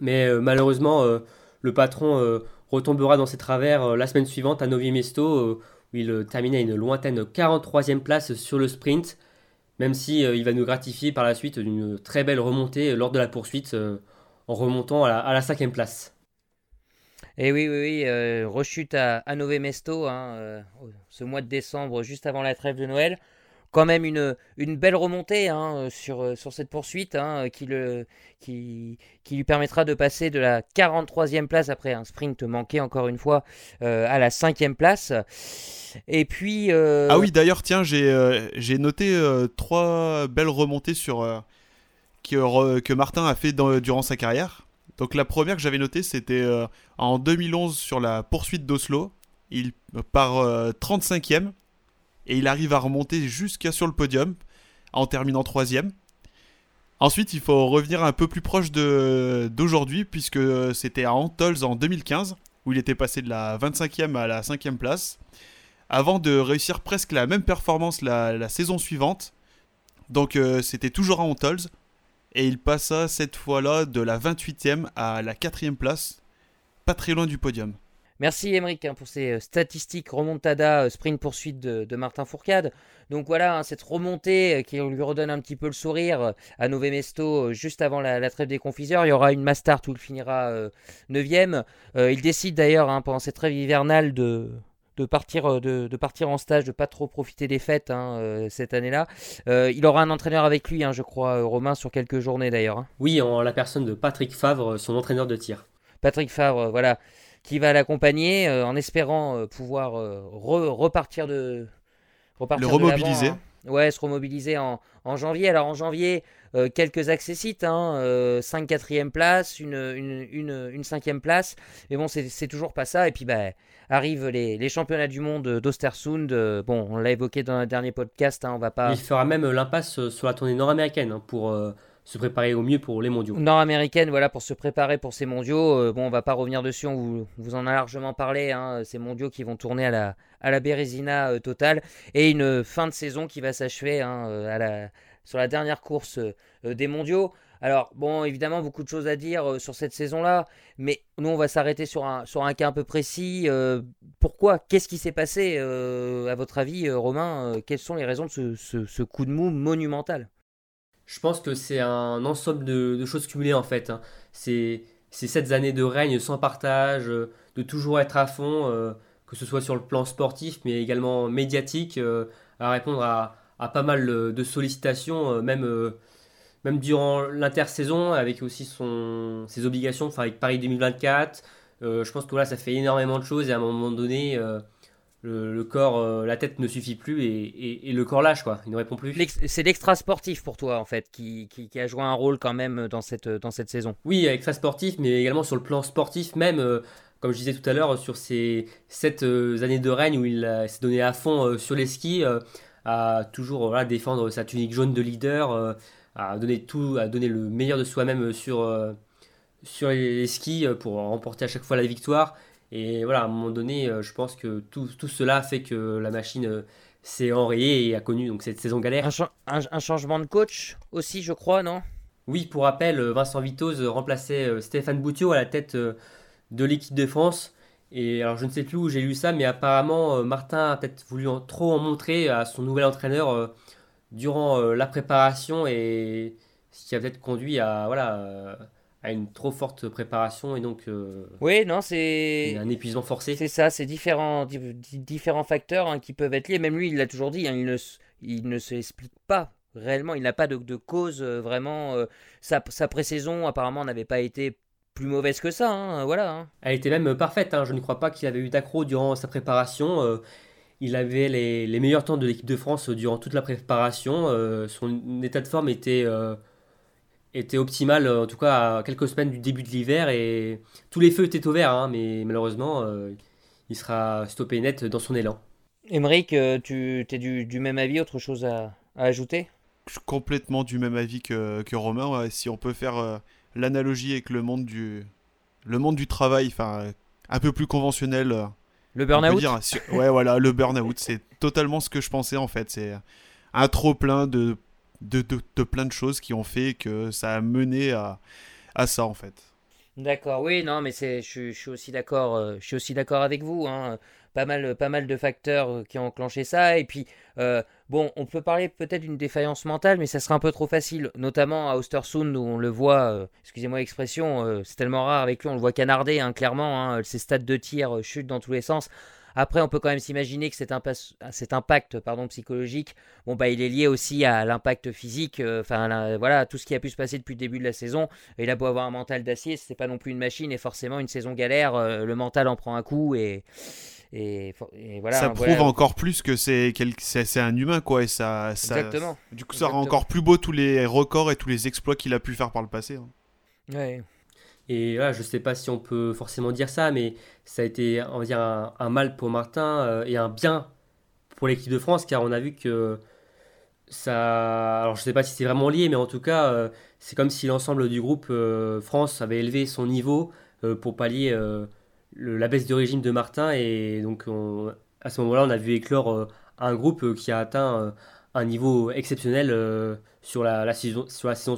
mais euh, malheureusement, euh, le patron euh, retombera dans ses travers la semaine suivante à Novi Mesto, où il terminait une lointaine 43e place sur le sprint, même si il va nous gratifier par la suite d'une très belle remontée lors de la poursuite en remontant à la, cinquième place. Et eh oui, oui, oui, rechute à, à Nove Mesto hein, ce mois de décembre, juste avant la trêve de Noël quand même une, une belle remontée hein, euh, sur, euh, sur cette poursuite hein, qui, le, qui, qui lui permettra de passer de la 43e place après un sprint manqué encore une fois euh, à la 5e place. Et puis... Ah oui d'ailleurs tiens j'ai noté trois belles remontées sur, que, que Martin a fait durant sa carrière. Donc la première que j'avais notée c'était en 2011 sur la poursuite d'Oslo. Il part 35e et il arrive à remonter jusqu'à sur le podium en terminant troisième. Ensuite, il faut revenir un peu plus proche d'aujourd'hui, puisque c'était à Antols en 2015, où il était passé de la 25e à la 5e place, avant de réussir presque la même performance la, saison suivante. Donc euh, c'était toujours à Antols, et il passa cette fois-là de la 28e à la 4e place, pas très loin du podium. Merci Emeric hein, pour ces euh, statistiques remontada euh, sprint poursuite de, Martin Fourcade. Donc voilà, hein, cette remontée euh, qui lui redonne un petit peu le sourire à Nove Mesto juste avant la, trêve des confiseurs. Il y aura une Mastart où il finira 9ème. il décide d'ailleurs hein, pendant cette trêve hivernale de, de partir, de, partir en stage, de pas trop profiter des fêtes hein, cette année-là. il aura un entraîneur avec lui, hein, je crois, Romain, sur quelques journées d'ailleurs. Hein. Oui, en la personne de Patrick Favre, son entraîneur de tir. Patrick Favre, voilà, qui va l'accompagner en espérant pouvoir repartir de. Repartir le remobiliser. Ouais, se remobiliser en, en janvier. Alors en janvier, euh, quelques accessites, hein, 5 euh, quatrième place, une, une, une, une, cinquième place. Mais bon, c'est toujours pas ça. Et puis, bah, arrivent les, les championnats du monde d'Ostersund. Euh, bon, on l'a évoqué dans un dernier podcast. Hein, on va pas... Il fera même l'impasse sur la tournée nord-américaine hein, pour se préparer au mieux pour les mondiaux. Nord-américaine, voilà, pour se préparer pour ces mondiaux. bon, on va pas revenir dessus, on vous, en a largement parlé. Hein, ces mondiaux qui vont tourner à la, à la Bérésina totale. Et une fin de saison qui va s'achever hein, sur la dernière course euh, euh, des mondiaux. Alors, bon, évidemment, beaucoup de choses à dire euh, sur cette saison-là, mais nous, on va s'arrêter sur un, sur un cas un peu précis. pourquoi? Qu'est-ce qui s'est passé, à votre avis, Romain Quelles sont les raisons de ce, coup de mou monumental? Je pense que c'est un ensemble de, choses cumulées, en fait. Hein. C'est sept années de règne sans partage, de toujours être à fond, que ce soit sur le plan sportif, mais également médiatique, à répondre à pas mal euh, de sollicitations, euh, même, euh, même durant l'intersaison, avec aussi ses obligations, enfin avec Paris 2024. je pense que voilà, ça fait énormément de choses et à un moment donné, le, corps, la tête ne suffit plus et, le corps lâche, quoi. Il ne répond plus. C'est l'extra sportif pour toi, en fait, qui, qui, a joué un rôle quand même dans cette, dans cette saison. Oui, extra sportif, mais également sur le plan sportif, même, comme je disais tout à l'heure, sur ces sept années de règne où il s'est donné à fond sur les skis à toujours défendre sa tunique jaune de leader, euh, à donner tout, à donner le meilleur de soi-même sur, euh, sur les, skis euh, pour remporter à chaque fois la victoire. Et voilà, à un moment donné, je pense que tout, tout cela fait que la machine s'est enrayée et a connu donc cette saison galère. Un, changement de coach aussi, je crois, non? Oui, pour rappel, Vincent Vitoz remplaçait Stéphane Boutiot à la tête de l'équipe de France. Et alors je ne sais plus où j'ai lu ça, mais apparemment euh, Martin a peut-être voulu trop en montrer à son nouvel entraîneur euh, durant euh, la préparation et ce qui a peut-être conduit à voilà à une trop forte préparation et donc oui non c'est un épuisement forcé. C'est ça, c'est différents différents facteurs hein, qui peuvent être liés. Même lui il l'a toujours dit, hein, il ne il ne se explique pas réellement, il n'a pas de, de cause vraiment. sa, sa pré-saison apparemment n'avait pas été plus mauvaise que ça, hein, voilà. Elle était même parfaite, je ne crois pas qu'il avait eu d'accro durant sa préparation. Euh, il avait les, meilleurs temps de l'équipe de France durant toute la préparation. Euh, son état de forme était, euh, était optimal, en tout cas à quelques semaines du début de l'hiver. Et tous les feux étaient ouverts, mais malheureusement, il sera stoppé net dans son élan. Émeric, tu es du, même avis, autre chose à, ajouter? Je suis complètement du même avis que, que Romain. Si on peut faire l'analogie avec le monde du, le monde du travail, enfin, un peu plus conventionnel. Euh, le burn-out? Ouais, voilà, le burn-out, c'est totalement ce que je pensais en fait. C'est un trop plein de de, de, plein de choses qui ont fait que ça a mené à, à ça en fait. D'accord, oui, non, mais c'est, je, suis aussi d'accord, euh, je suis aussi d'accord avec vous. Hein pas mal, pas mal de facteurs euh, qui ont enclenché ça. Et puis, euh, bon, on peut parler peut-être d'une défaillance mentale, mais ça serait un peu trop facile, notamment à Ostersund où on le voit, excusez-moi l'expression, c'est tellement rare avec lui, on le voit canarder, hein, clairement, hein, ses stades de tir chutent dans tous les sens. Après, on peut quand même s'imaginer que cet, impact pardon, psychologique, bon, bah, il est lié aussi à l'impact physique. Enfin, voilà, tout ce qui a pu se passer depuis le début de la saison. Il a beau avoir un mental d'acier, c'est pas non plus une machine et forcément une saison galère, le mental en prend un coup et, et, voilà, ça prouve encore plus que c'est c'est un humain quoi et ça, Exactement. du coup ça rend encore plus beau tous les records et tous les exploits qu'il a pu faire par le passé. Hein. Ouais. Et là, je sais pas si on peut forcément dire ça, mais ça a été on va dire un, mal pour Martin euh, et un bien pour l'équipe de France car on a vu que ça. Alors je sais pas si c'est vraiment lié, mais en tout cas, euh, c'est comme si l'ensemble du groupe euh, France avait élevé son niveau pour pallier la baisse de régime de Martin et donc à ce moment-là on a vu éclore un groupe qui a atteint un niveau exceptionnel sur la, saison,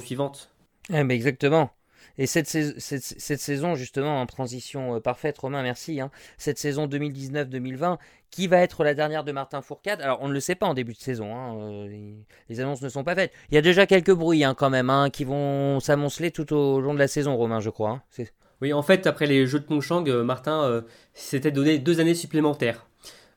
suivante. Eh ben, exactement. Et cette, saison, justement, en transition parfaite, Romain, merci. Hein. cette saison 2019-2020, qui va être la dernière de Martin Fourcade? Alors, on ne le sait pas en début de saison. Hein, les, annonces ne sont pas faites. Il y a déjà quelques bruits hein, quand même qui vont s'amonceler tout au long de la saison, Romain, je crois. Oui, en fait, après les Jeux de Pyeongchang, euh, Martin euh, s'était donné deux années supplémentaires.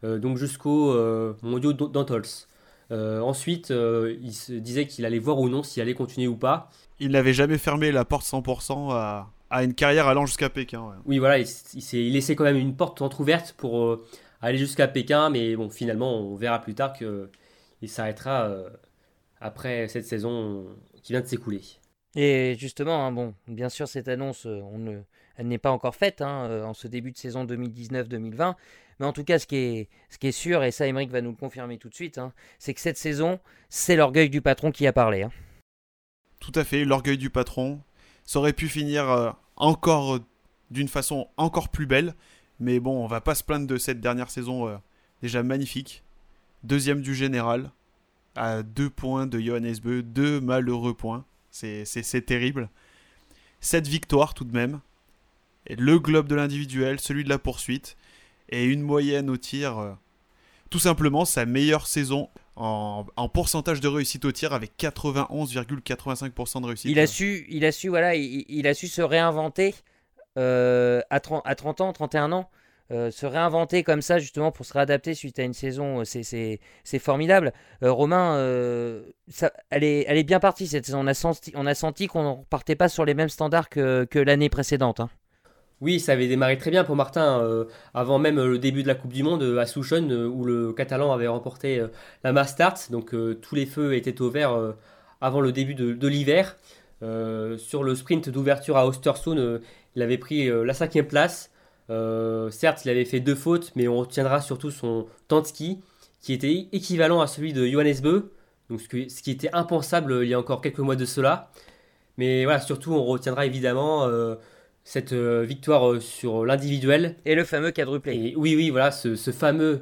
donc jusqu'au mondiaux d'Antols. Ensuite, il se disait qu'il allait voir ou non s'il allait continuer ou pas. Il n'avait jamais fermé la porte 100% à, à, une carrière allant jusqu'à Pékin. Oui, voilà, il, il, laissé quand même une porte entrouverte pour aller jusqu'à Pékin, mais bon, finalement, on verra plus tard qu'il s'arrêtera après cette saison qui vient de s'écouler. Et justement, hein, bon, bien sûr, cette annonce, euh, on ne, elle n'est pas encore faite hein, euh, en ce début de saison 2019-2020. Mais en tout cas, ce qui est, sûr, et ça, Emmerich va nous le confirmer tout de suite, hein, c'est que cette saison, c'est l'orgueil du patron qui a parlé. Tout à fait, l'orgueil du patron. Ça aurait pu finir euh, encore d'une façon encore plus belle. Mais bon, on va pas se plaindre de cette dernière saison déjà magnifique. Deuxième du général, à deux points de Johannes Beu, deux malheureux points. C'est terrible. Cette victoire tout de même. Le globe de l'individuel, celui de la poursuite. Et une moyenne au tir. Euh, tout simplement sa meilleure saison en, pourcentage de réussite au tir avec 91,85% de réussite. Il a su, il a su, voilà, il, a su se réinventer euh, à, 30, à 30 ans, 31 ans. Euh, se réinventer comme ça justement pour se réadapter suite à une saison, c'est formidable. Romain, elle, est, elle est bien partie cette saison. On a senti, senti qu'on ne partait pas sur les mêmes standards que, que l'année précédente. Hein. Oui, ça avait démarré très bien pour Martin, avant même le début de la Coupe du Monde à Souchon, où le Catalan avait remporté la Mastart. Donc tous les feux étaient au vert avant le début de, l'hiver. sur le sprint d'ouverture à Ostersund, il avait pris la cinquième place. Euh, certes, il avait fait deux fautes, mais on retiendra surtout son temps de ski, qui était équivalent à celui de Johannes Beu, donc ce, qui était impensable il y a encore quelques mois de cela. Mais voilà, surtout, on retiendra évidemment euh, cette euh, victoire sur l'individuel. Et le fameux quadruplé. oui, oui, voilà, ce, fameux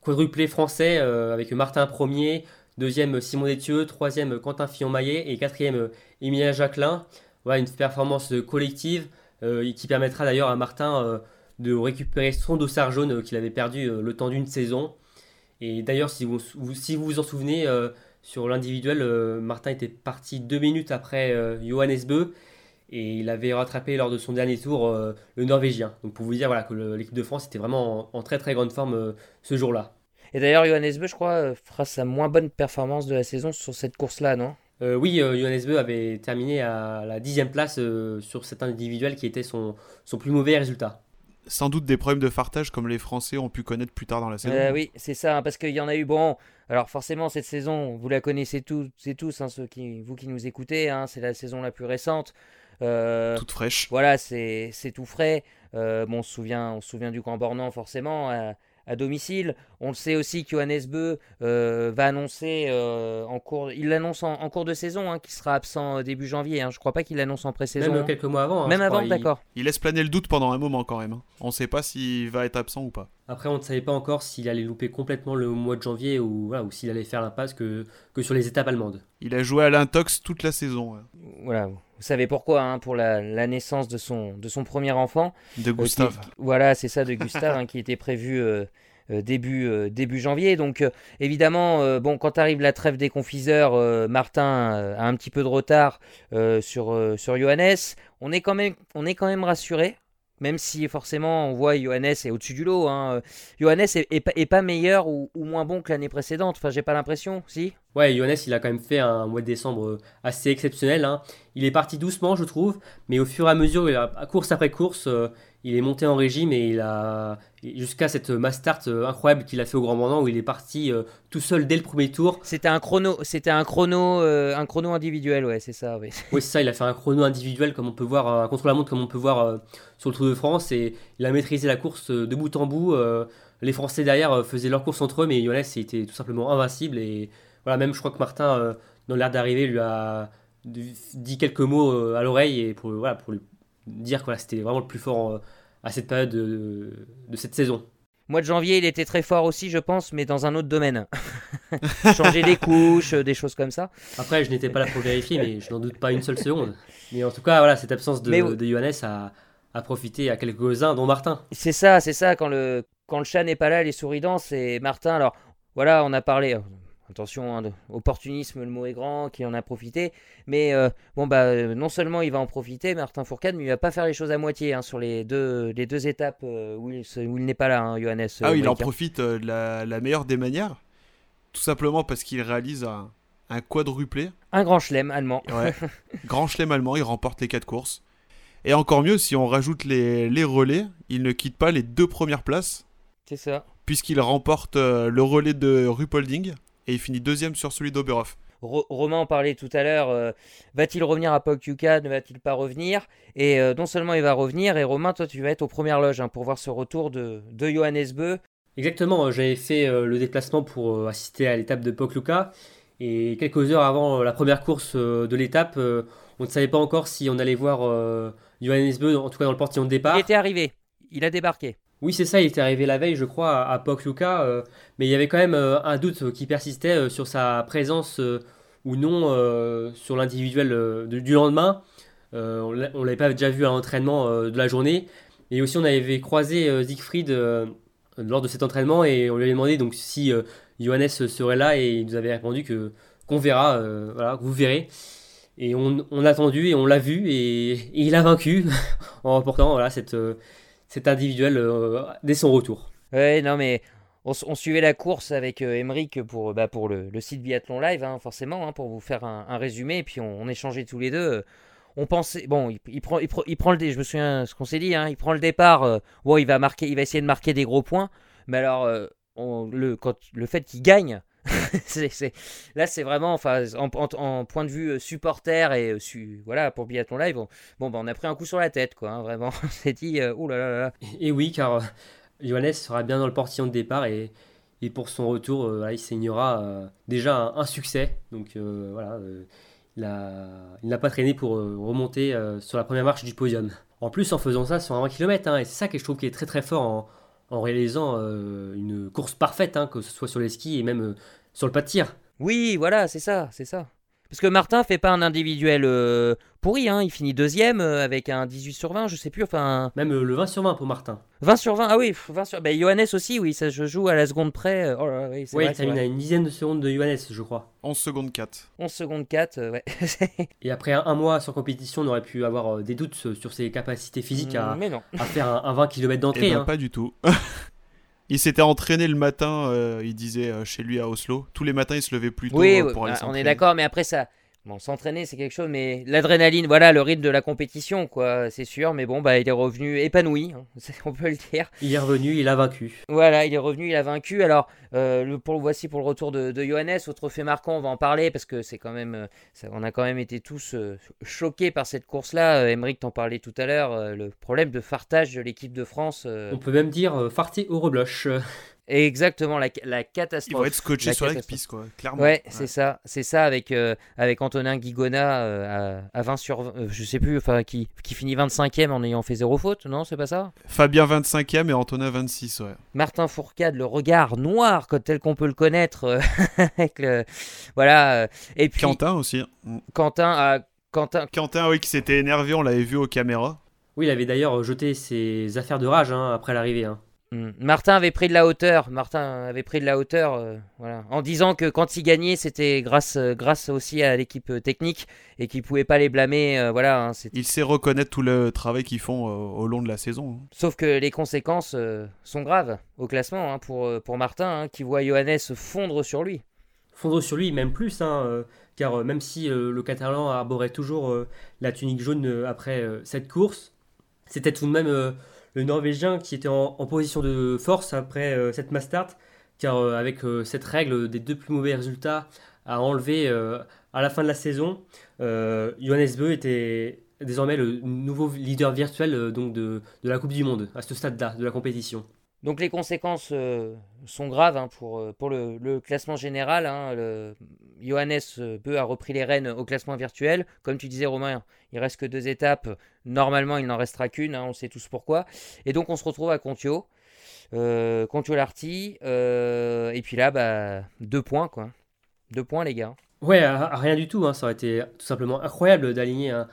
quadruplé français avec Martin Premier, deuxième Simon Détieux, troisième Quentin Fillon-Maillet et quatrième Emilien Jacquelin. Voilà, une performance collective euh, qui permettra d'ailleurs à Martin euh, de récupérer son dossard jaune euh, qu'il avait perdu le temps d'une saison. Et d'ailleurs, si vous, si vous vous en souvenez, sur l'individuel, Martin était parti deux minutes après Johannes Beu et il avait rattrapé lors de son dernier tour le Norvégien. Donc pour vous dire voilà, que l'équipe de France était vraiment en, très très grande forme ce jour-là. Et d'ailleurs, Johannes Beu, je crois, fera sa moins bonne performance de la saison sur cette course-là, non? Euh, oui, euh, Johannes Beu avait terminé à la dixième place euh, sur cet individuel qui était son, son plus mauvais résultat. Sans doute des problèmes de fartage comme les Français ont pu connaître plus tard dans la saison. oui, c'est ça, hein, parce qu'il y en a eu. Bon, alors forcément, cette saison, vous la connaissez tous, c'est tous, hein, ceux qui, vous qui nous écoutez, hein, c'est la saison la plus récente. Toute fraîche. Voilà, c'est tout frais. bon, on se souvient, on se souvient du Grand Bornand, forcément à domicile. On le sait aussi que Johannes Beu euh, va annoncer euh, en cours, il l'annonce en, cours de saison, hein, qu'il sera absent euh, début janvier. Hein. Je crois pas qu'il l'annonce en pré-saison. Même quelques mois avant. Hein, Même avant, d'accord. Il... laisse planer le doute pendant un moment quand même. On ne sait pas s'il va être absent ou pas. Après, on ne savait pas encore s'il allait louper complètement le mois de janvier ou, ou s'il allait faire l'impasse que, que sur les étapes allemandes. Il a joué à l'intox toute la saison. Voilà, vous savez pourquoi, pour la, naissance de son, de son premier enfant. De Gustave. voilà, c'est ça, de Gustave, qui était prévu euh, début, euh, début janvier. Donc euh, évidemment, bon, quand arrive la trêve des confiseurs, Martin a un petit peu de retard sur, sur Johannes. On est quand même, on est quand même rassuré même si forcément on voit Johannes est au-dessus du lot. Hein. Johannes est, pas meilleur ou, moins bon que l'année précédente. Enfin, j'ai pas l'impression, si? Ouais, Johannes, il a quand même fait un mois de décembre assez exceptionnel. Hein. Il est parti doucement, je trouve, mais au fur et à mesure, à course après course, il est monté en régime et il a jusqu'à cette Mastart euh, incroyable qu'il a fait au Grand Mandant où il est parti euh, tout seul dès le premier tour. C'était un chrono, c'était un chrono, euh, un chrono individuel, ouais, c'est ça. Oui, c'est ça. Il a fait un chrono individuel comme on peut voir, un contre la montre comme on peut voir sur le Tour de France et il a maîtrisé la course de bout en bout. les Français derrière faisaient leur course entre eux, mais Jonas était tout simplement invincible et voilà, même je crois que Martin, dans l'air d'arriver, lui a dit quelques mots à l'oreille et pour voilà pour lui dire que c'était vraiment le plus fort euh, à cette période de, cette saison. Mois de janvier, il était très fort aussi, je pense, mais dans un autre domaine. Changer des couches, euh, des choses comme ça. Après, je n'étais pas là pour vérifier, mais je n'en doute pas une seule seconde. Mais en tout cas, voilà, cette absence de, de Johannes a, a, profité à quelques-uns, dont Martin. C'est ça, c'est ça. Quand le, quand le chat n'est pas là, les souris dansent. Et Martin, alors, voilà, on a parlé attention, hein, opportunisme, le mot est grand, qui en a profité. Mais bon, bah, non seulement il va en profiter, Martin Fourcade, mais il va pas faire les choses à moitié hein, sur les deux, les deux étapes où il, où il n'est pas là, hein, Johannes. Ah oui, il en profite de la, la, meilleure des manières. Tout simplement parce qu'il réalise un, un quadruplé. Un grand chelem allemand. Ouais. grand chelem allemand, il remporte les quatre courses. Et encore mieux, si on rajoute les, les relais, il ne quitte pas les deux premières places. C'est ça. Puisqu'il remporte euh, le relais de Rupolding et il finit deuxième sur celui d'Oberhof. Romain en parlait tout à l'heure. Euh, va-t-il revenir à Pokyuka Ne va-t-il pas revenir? Et euh, non seulement il va revenir, et Romain, toi tu vas être aux premières loges hein, pour voir ce retour de, de Johannes Beu. Exactement, j'avais fait le déplacement pour assister à l'étape de Pokljuka. Et quelques heures avant la première course de l'étape, on ne savait pas encore si on allait voir Johannes Beu, en tout cas dans le portillon de départ. Il était arrivé, il a débarqué. Oui, c'est ça, il était arrivé la veille, je crois, à, à euh, mais il y avait quand même euh, un doute qui persistait euh, sur sa présence ou non sur l'individuel du lendemain. on ne l'avait pas déjà vu à l'entraînement de la journée. Et aussi, on avait croisé Siegfried lors de cet entraînement et on lui avait demandé donc si Johannes serait là et il nous avait répondu que qu'on verra, voilà, vous verrez. Et on, on attendu et on l'a vu et, il a vaincu en remportant voilà, cette, cet individuel euh, dès son retour. Ouais, non mais on, suivait la course avec euh, pour, bah, pour le, site Biathlon Live, hein, forcément, hein, pour vous faire un, résumé, et puis on, échangeait tous les deux. On pensait, bon, il, prend, il, prend, le, je me souviens ce qu'on s'est dit, hein, il prend le départ, euh, il va marquer, il va essayer de marquer des gros points, mais alors euh, le, quand, le fait qu'il gagne, là, c'est vraiment, enfin, en, point de vue euh, supporter et euh, voilà pour Biathlon Live, on, bon, bah, on a pris un coup sur la tête, quoi. Hein, vraiment, on s'est dit, oh là là. Et, oui, car Johannes sera bien dans le portillon de départ et, pour son retour, il signera déjà un, succès. Donc voilà, il n'a pas traîné pour remonter sur la première marche du podium. En plus, en faisant ça sur un 20 km, hein, et c'est ça que je trouve qui est très très fort en, en réalisant euh, une course parfaite, hein, que ce soit sur les skis et même euh, sur le pas de tir. Oui, voilà, c'est ça, c'est ça. Parce que Martin fait pas un individuel euh, pourri, hein. il finit deuxième euh, avec un 18 sur 20, je sais plus, enfin... Même euh, le 20 sur 20 pour Martin. 20 sur 20, ah oui, 20 sur... Bah, Johannes aussi, oui, ça je joue à la seconde près. Oh oui, il termine à une dizaine de secondes de Johannes, je crois. 11 secondes 4. 11 secondes 4, ouais. Et après un, mois sans compétition, on aurait pu avoir des doutes sur ses capacités physiques à, à faire un, 20 km d'entrée. Eh ben, hein. Pas du tout. Il s'était entraîné le matin, euh, il disait euh, chez lui à Oslo. Tous les matins, il se levait plus tôt oui, euh, pour aller bah, On est d'accord, mais après ça, Bon, s'entraîner, c'est quelque chose, mais l'adrénaline, voilà, le rythme de la compétition, quoi, c'est sûr. Mais bon, bah, il est revenu épanoui, hein, on peut le dire. Il est revenu, il a vaincu. Voilà, il est revenu, il a vaincu. Alors, euh, le, pour, voici pour le retour de, Johannes, autre fait marquant, on va en parler parce que c'est quand même, euh, on a quand même été tous euh, choqués par cette course-là. Emeric t'en parlait tout à l'heure, le problème de fartage de l'équipe de France. On peut même dire farté au rebloche. Exactement, la, la catastrophe. Il va être scotché sur la piste, quoi, clairement. Ouais, c'est ça, c'est ça avec, euh, avec Antonin Guigona euh, à, 20 sur 20, euh, je sais plus, enfin, qui, qui finit 25e en ayant fait zéro faute, non, c'est pas ça? Fabien 25e et Antonin 26, ouais. Martin Fourcade, le regard noir, tel qu'on peut le connaître, avec le, voilà. et puis, Quentin aussi. Mm. Quentin, Quentin. Quentin, oui, qui s'était énervé, on l'avait vu aux caméras. Oui, il avait d'ailleurs jeté ses affaires de rage hein, après l'arrivée. Hein. Hmm. Martin avait pris de la hauteur. Martin avait pris de la hauteur, euh, voilà, en disant que quand il gagnait, c'était grâce, euh, grâce aussi à l'équipe euh, technique et qu'il pouvait pas les blâmer. voilà. Hein, il sait reconnaître tout le travail qu'ils font au long de la saison. Hein. Sauf que les conséquences sont graves au classement hein, pour, pour Martin, qui voit Johannes fondre sur lui. Fondre sur lui, même plus, car même si le Catalan arborait toujours la tunique jaune après cette course, c'était tout de même le Norvégien qui était en, position de force après euh, cette mass car euh, avec euh, cette règle des deux plus mauvais résultats à enlever à la fin de la saison, Johannes Beu était désormais le nouveau leader virtuel donc de, de la Coupe du Monde à ce stade-là de la compétition. Donc les conséquences euh, sont graves hein, pour, euh, pour le, classement général. Hein, le, Johannes Beu a repris les rênes au classement virtuel. Comme tu disais Romain, il reste que deux étapes. Normalement, il n'en restera qu'une, hein, on sait tous pourquoi. Et donc on se retrouve à Contio. Euh, Contio Larty. Euh, et puis là, bah, deux points quoi. Deux points les gars. Ouais, rien du tout. ça aurait été tout simplement incroyable d'aligner un,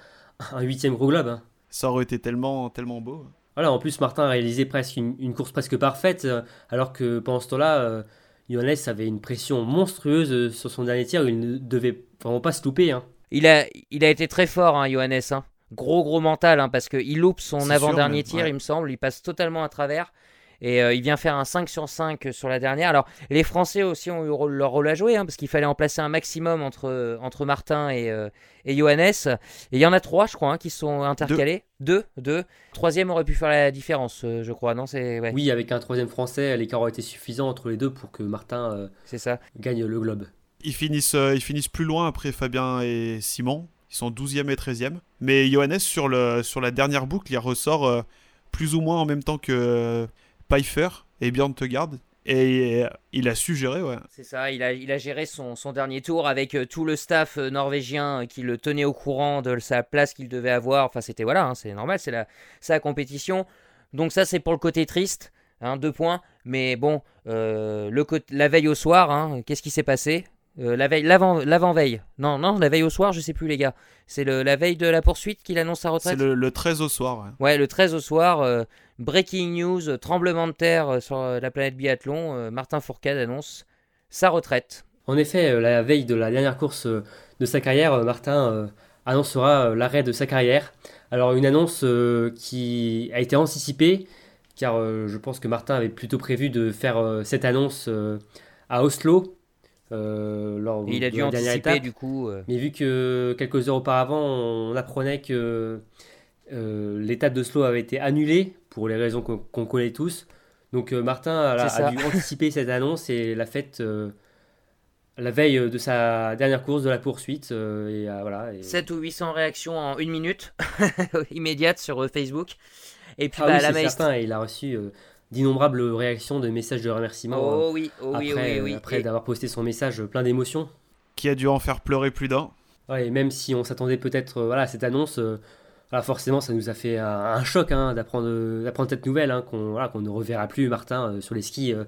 huitième gros globe. Ça aurait été tellement, tellement beau. Voilà, en plus, Martin a réalisé presque une, course presque parfaite, euh, alors que pendant ce temps-là, euh, Johannes avait une pression monstrueuse sur son dernier tir, il ne devait vraiment pas se louper. Hein. Il, a, il a été très fort, hein, Johannes. Hein. Gros, gros mental, hein, parce qu'il loupe son avant-dernier tir, il me semble, il passe totalement à travers. Et euh, il vient faire un 5 sur 5 sur la dernière. Alors, les Français aussi ont eu leur rôle à jouer, hein, parce qu'il fallait en placer un maximum entre, entre Martin et, euh, et Johannes. Et il y en a trois, je crois, hein, qui sont intercalés. Deux. deux. Troisième aurait pu faire la différence, euh, je crois. Non, ouais. Oui, avec un troisième Français, l'écart aurait été suffisant entre les deux pour que Martin ça. gagne le globe. Ils finissent, ils finissent plus loin après Fabien et Simon. Ils sont 12e et 13e. Mais Johannes, sur, le, sur la dernière boucle, il ressort plus ou moins en même temps que Pfeiffer et Björn Tegard. Et il a su gérer, ouais. C'est ça, il a, il a géré son, son dernier tour avec euh, tout le staff euh, norvégien qui le tenait au courant de sa place qu'il devait avoir. Enfin, c'était voilà, hein, c'est normal, c'est la, sa compétition. Donc, ça, c'est pour le côté triste. Hein, deux points. Mais bon, euh, le, la veille au soir, hein, qu'est-ce qui s'est passé? Euh, la veille, l'avant, l'avant-veille. Non, non, la veille au soir, je sais plus, les gars. C'est le, la veille de la poursuite qu'il annonce sa retraite? C'est le, 13 au soir. Ouais, ouais le 13 au soir. Euh, breaking news, euh, tremblement de terre sur la planète biathlon. Martin Fourcade annonce sa retraite. En effet, la veille de la dernière course de sa carrière, Martin annoncera l'arrêt de sa carrière. Alors, une annonce qui a été anticipée, car je pense que Martin avait plutôt prévu de faire cette annonce à Oslo euh, lors il a dû anticiper du coup. Euh. Mais vu que quelques heures auparavant, on apprenait que euh, l'étape de slow avait été annulée pour les raisons qu'on connaît tous. Donc Martin a, dû anticiper cette annonce et l'a faite la veille de sa dernière course de la poursuite. et, voilà, 7 ou 800 réactions en une minute immédiate sur Facebook. Et puis ah bah, oui, la certain, il a reçu d'innombrables réactions, de messages de remerciement. Oh oui, oh oui, après, oui, après d'avoir posté son message plein d'émotions. Qui a dû en faire pleurer plus d'un. Ouais, et même si on s'attendait peut-être voilà, à cette annonce, euh, forcément ça nous a fait un, choc hein, d'apprendre, d'apprendre cette nouvelle, hein, qu'on, voilà, ne reverra plus Martin euh, sur les skis euh,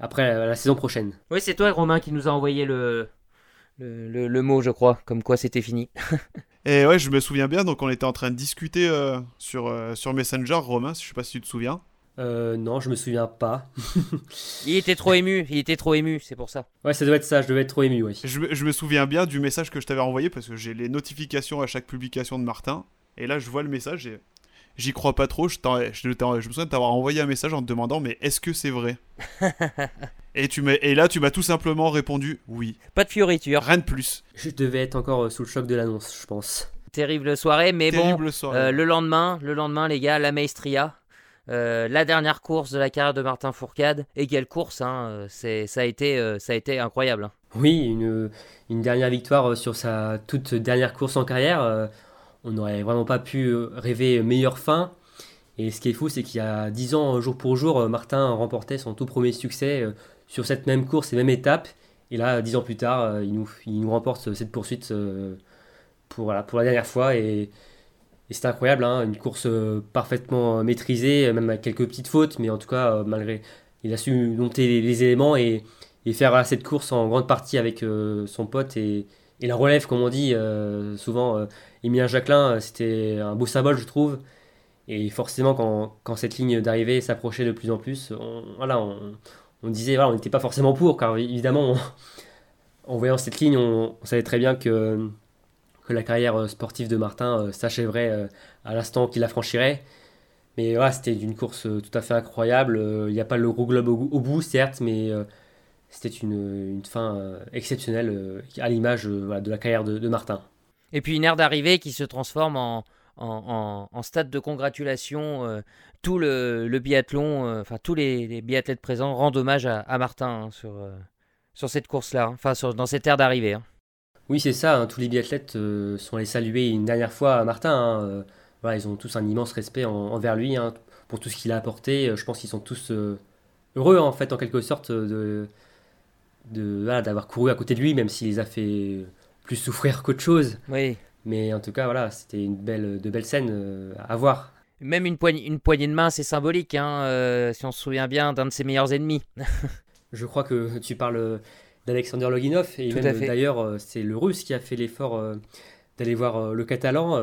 après la, saison prochaine. Oui, c'est toi Romain qui nous a envoyé le, le, le, mot, je crois, comme quoi c'était fini. et ouais, je me souviens bien, donc on était en train de discuter sur, sur Messenger, Romain, je sais pas si tu te souviens. Euh, non, je me souviens pas. il était trop ému, il était trop ému, c'est pour ça. Ouais, ça doit être ça, je devais être trop ému, ouais. Je, me souviens bien du message que je t'avais envoyé parce que j'ai les notifications à chaque publication de Martin. Et là, je vois le message et j'y crois pas trop. Je, je, me souviens de t'avoir envoyé un message en te demandant, mais est-ce que c'est vrai? Et, tu et là, tu m'as tout simplement répondu oui. Pas de fioriture. Rien de plus. Je devais être encore euh, sous le choc de l'annonce, je pense. Terrible soirée, mais bon, euh, le lendemain, le lendemain, les gars, la Maestria. Euh, la dernière course de la carrière de Martin Fourcade. Et quelle course, hein, c'est, ça, a été, euh, ça a été incroyable. Hein. Oui, une, une, dernière victoire sur sa toute dernière course en carrière. On n'aurait vraiment pas pu rêver meilleure fin. Et ce qui est fou, c'est qu'il y a 10 ans, jour pour jour, Martin remportait son tout premier succès sur cette même course et même étape. Et là, 10 ans plus tard, il nous, remporte cette poursuite pour, la dernière fois. Et c'était incroyable, hein, une course euh, parfaitement euh, maîtrisée, même avec quelques petites fautes, mais en tout cas, euh, malgré, il a su monter les, éléments et, faire cette course en grande partie avec son pote la relève, comme on dit souvent. Emilien Jacquelin, c'était un beau symbole, je trouve. Et forcément, quand, cette ligne d'arrivée s'approchait de plus en plus, on, voilà, on, disait, voilà, on n'était pas forcément pour, car évidemment, en voyant cette ligne, on savait très bien que la carrière euh, sportive de Martin euh, s'achèverait euh, à l'instant qu'il la franchirait. Mais voilà, c'était une course tout à fait incroyable. Il n'y a pas le gros globe au, bout, certes, mais c'était une, fin exceptionnelle à l'image de la carrière de, Martin. Et puis une aire d'arrivée qui se transforme en, en, stade de congratulation. tout le, biathlon, enfin tous les, biathlètes présents rendent hommage à, Martin hein, sur, sur cette course-là, hein. enfin dans cette aire d'arrivée. Hein. Oui, c'est ça. Hein, tous les biathlètes euh, sont allés saluer une dernière fois à Martin. Hein, euh, voilà, ils ont tous un immense respect envers lui hein, pour tout ce qu'il a apporté. Euh, je pense qu'ils sont tous heureux, en fait, en quelque sorte, de, d'avoir couru à côté de lui, même s'il les a fait plus souffrir qu'autre chose. Oui. Mais en tout cas, voilà, c'était une belle, de belles scènes à voir. Même une poignée, une poignée de main, c'est symbolique, si on se souvient bien d'un de ses meilleurs ennemis. je crois que tu parles d'Alexander Loginov. Et même d'ailleurs, euh, c'est le russe qui a fait l'effort euh, d'aller voir euh, le catalan.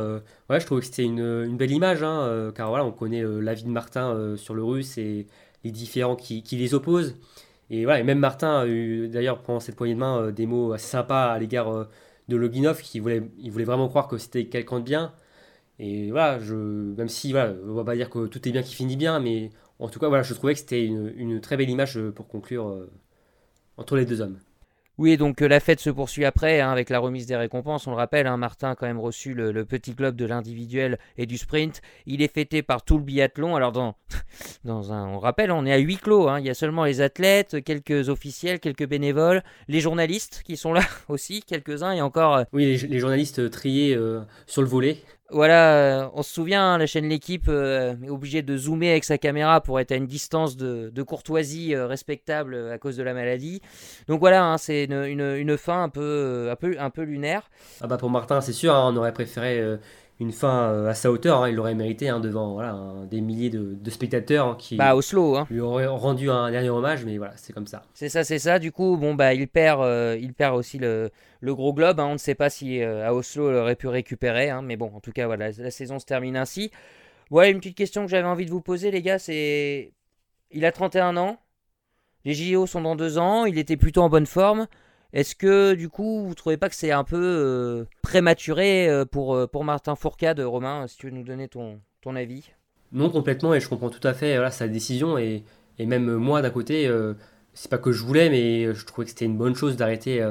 ouais, je trouve que c'était une, belle image, hein, car voilà, on connaît la vie de Martin sur le russe et les différents qui, les opposent. Et voilà, et même Martin a eu d'ailleurs pendant cette poignée de main des mots assez sympas à l'égard de Loginov, qui voulait, il voulait vraiment croire que c'était quelqu'un de bien. Et voilà, je, même si voilà, on va pas dire que tout est bien qui finit bien, mais en tout cas, voilà, je trouvais que c'était une, une, très belle image pour conclure entre les deux hommes. Oui, donc euh, la fête se poursuit après hein, avec la remise des récompenses. On le rappelle, hein, Martin a quand même reçu le, petit globe de l'individuel et du sprint. Il est fêté par tout le biathlon. Alors, dans, dans un, on rappelle, on est à huis clos. Hein. Il y a seulement les athlètes, quelques officiels, quelques bénévoles, les journalistes qui sont là aussi, quelques-uns et encore. Euh, oui, les, journalistes triés euh, sur le volet. Voilà, euh, on se souvient, hein, la chaîne L'équipe euh, est obligée de zoomer avec sa caméra pour être à une distance de, courtoisie euh, respectable à cause de la maladie. Donc voilà, hein, c'est une, fin un peu, un peu, un peu lunaire. Ah bah pour Martin, c'est sûr, hein, on aurait préféré une fin euh, à sa hauteur. Hein, il l'aurait mérité hein, devant voilà, des milliers de, spectateurs hein, qui bah, Oslo, lui auraient rendu un dernier hommage, mais voilà, c'est comme ça. C'est ça, c'est ça. Du coup, bon, bah, il, perd, euh, il perd aussi le, le gros globe. on ne sait pas si euh, à Oslo il aurait pu récupérer, mais bon, en tout cas, voilà, la saison se termine ainsi. Ouais, une petite question que j'avais envie de vous poser, les gars, c'est. Il a 31 ans. Les JO sont dans deux ans. Il était plutôt en bonne forme. Est-ce que du coup, vous trouvez pas que c'est un peu euh, prématuré euh, pour, euh, pour Martin Fourcade, Romain, si tu veux nous donner ton, avis? Non, complètement, et je comprends tout à fait sa décision, et, même moi d'un côté, c'est pas que je voulais, mais je trouvais que c'était une bonne chose d'arrêter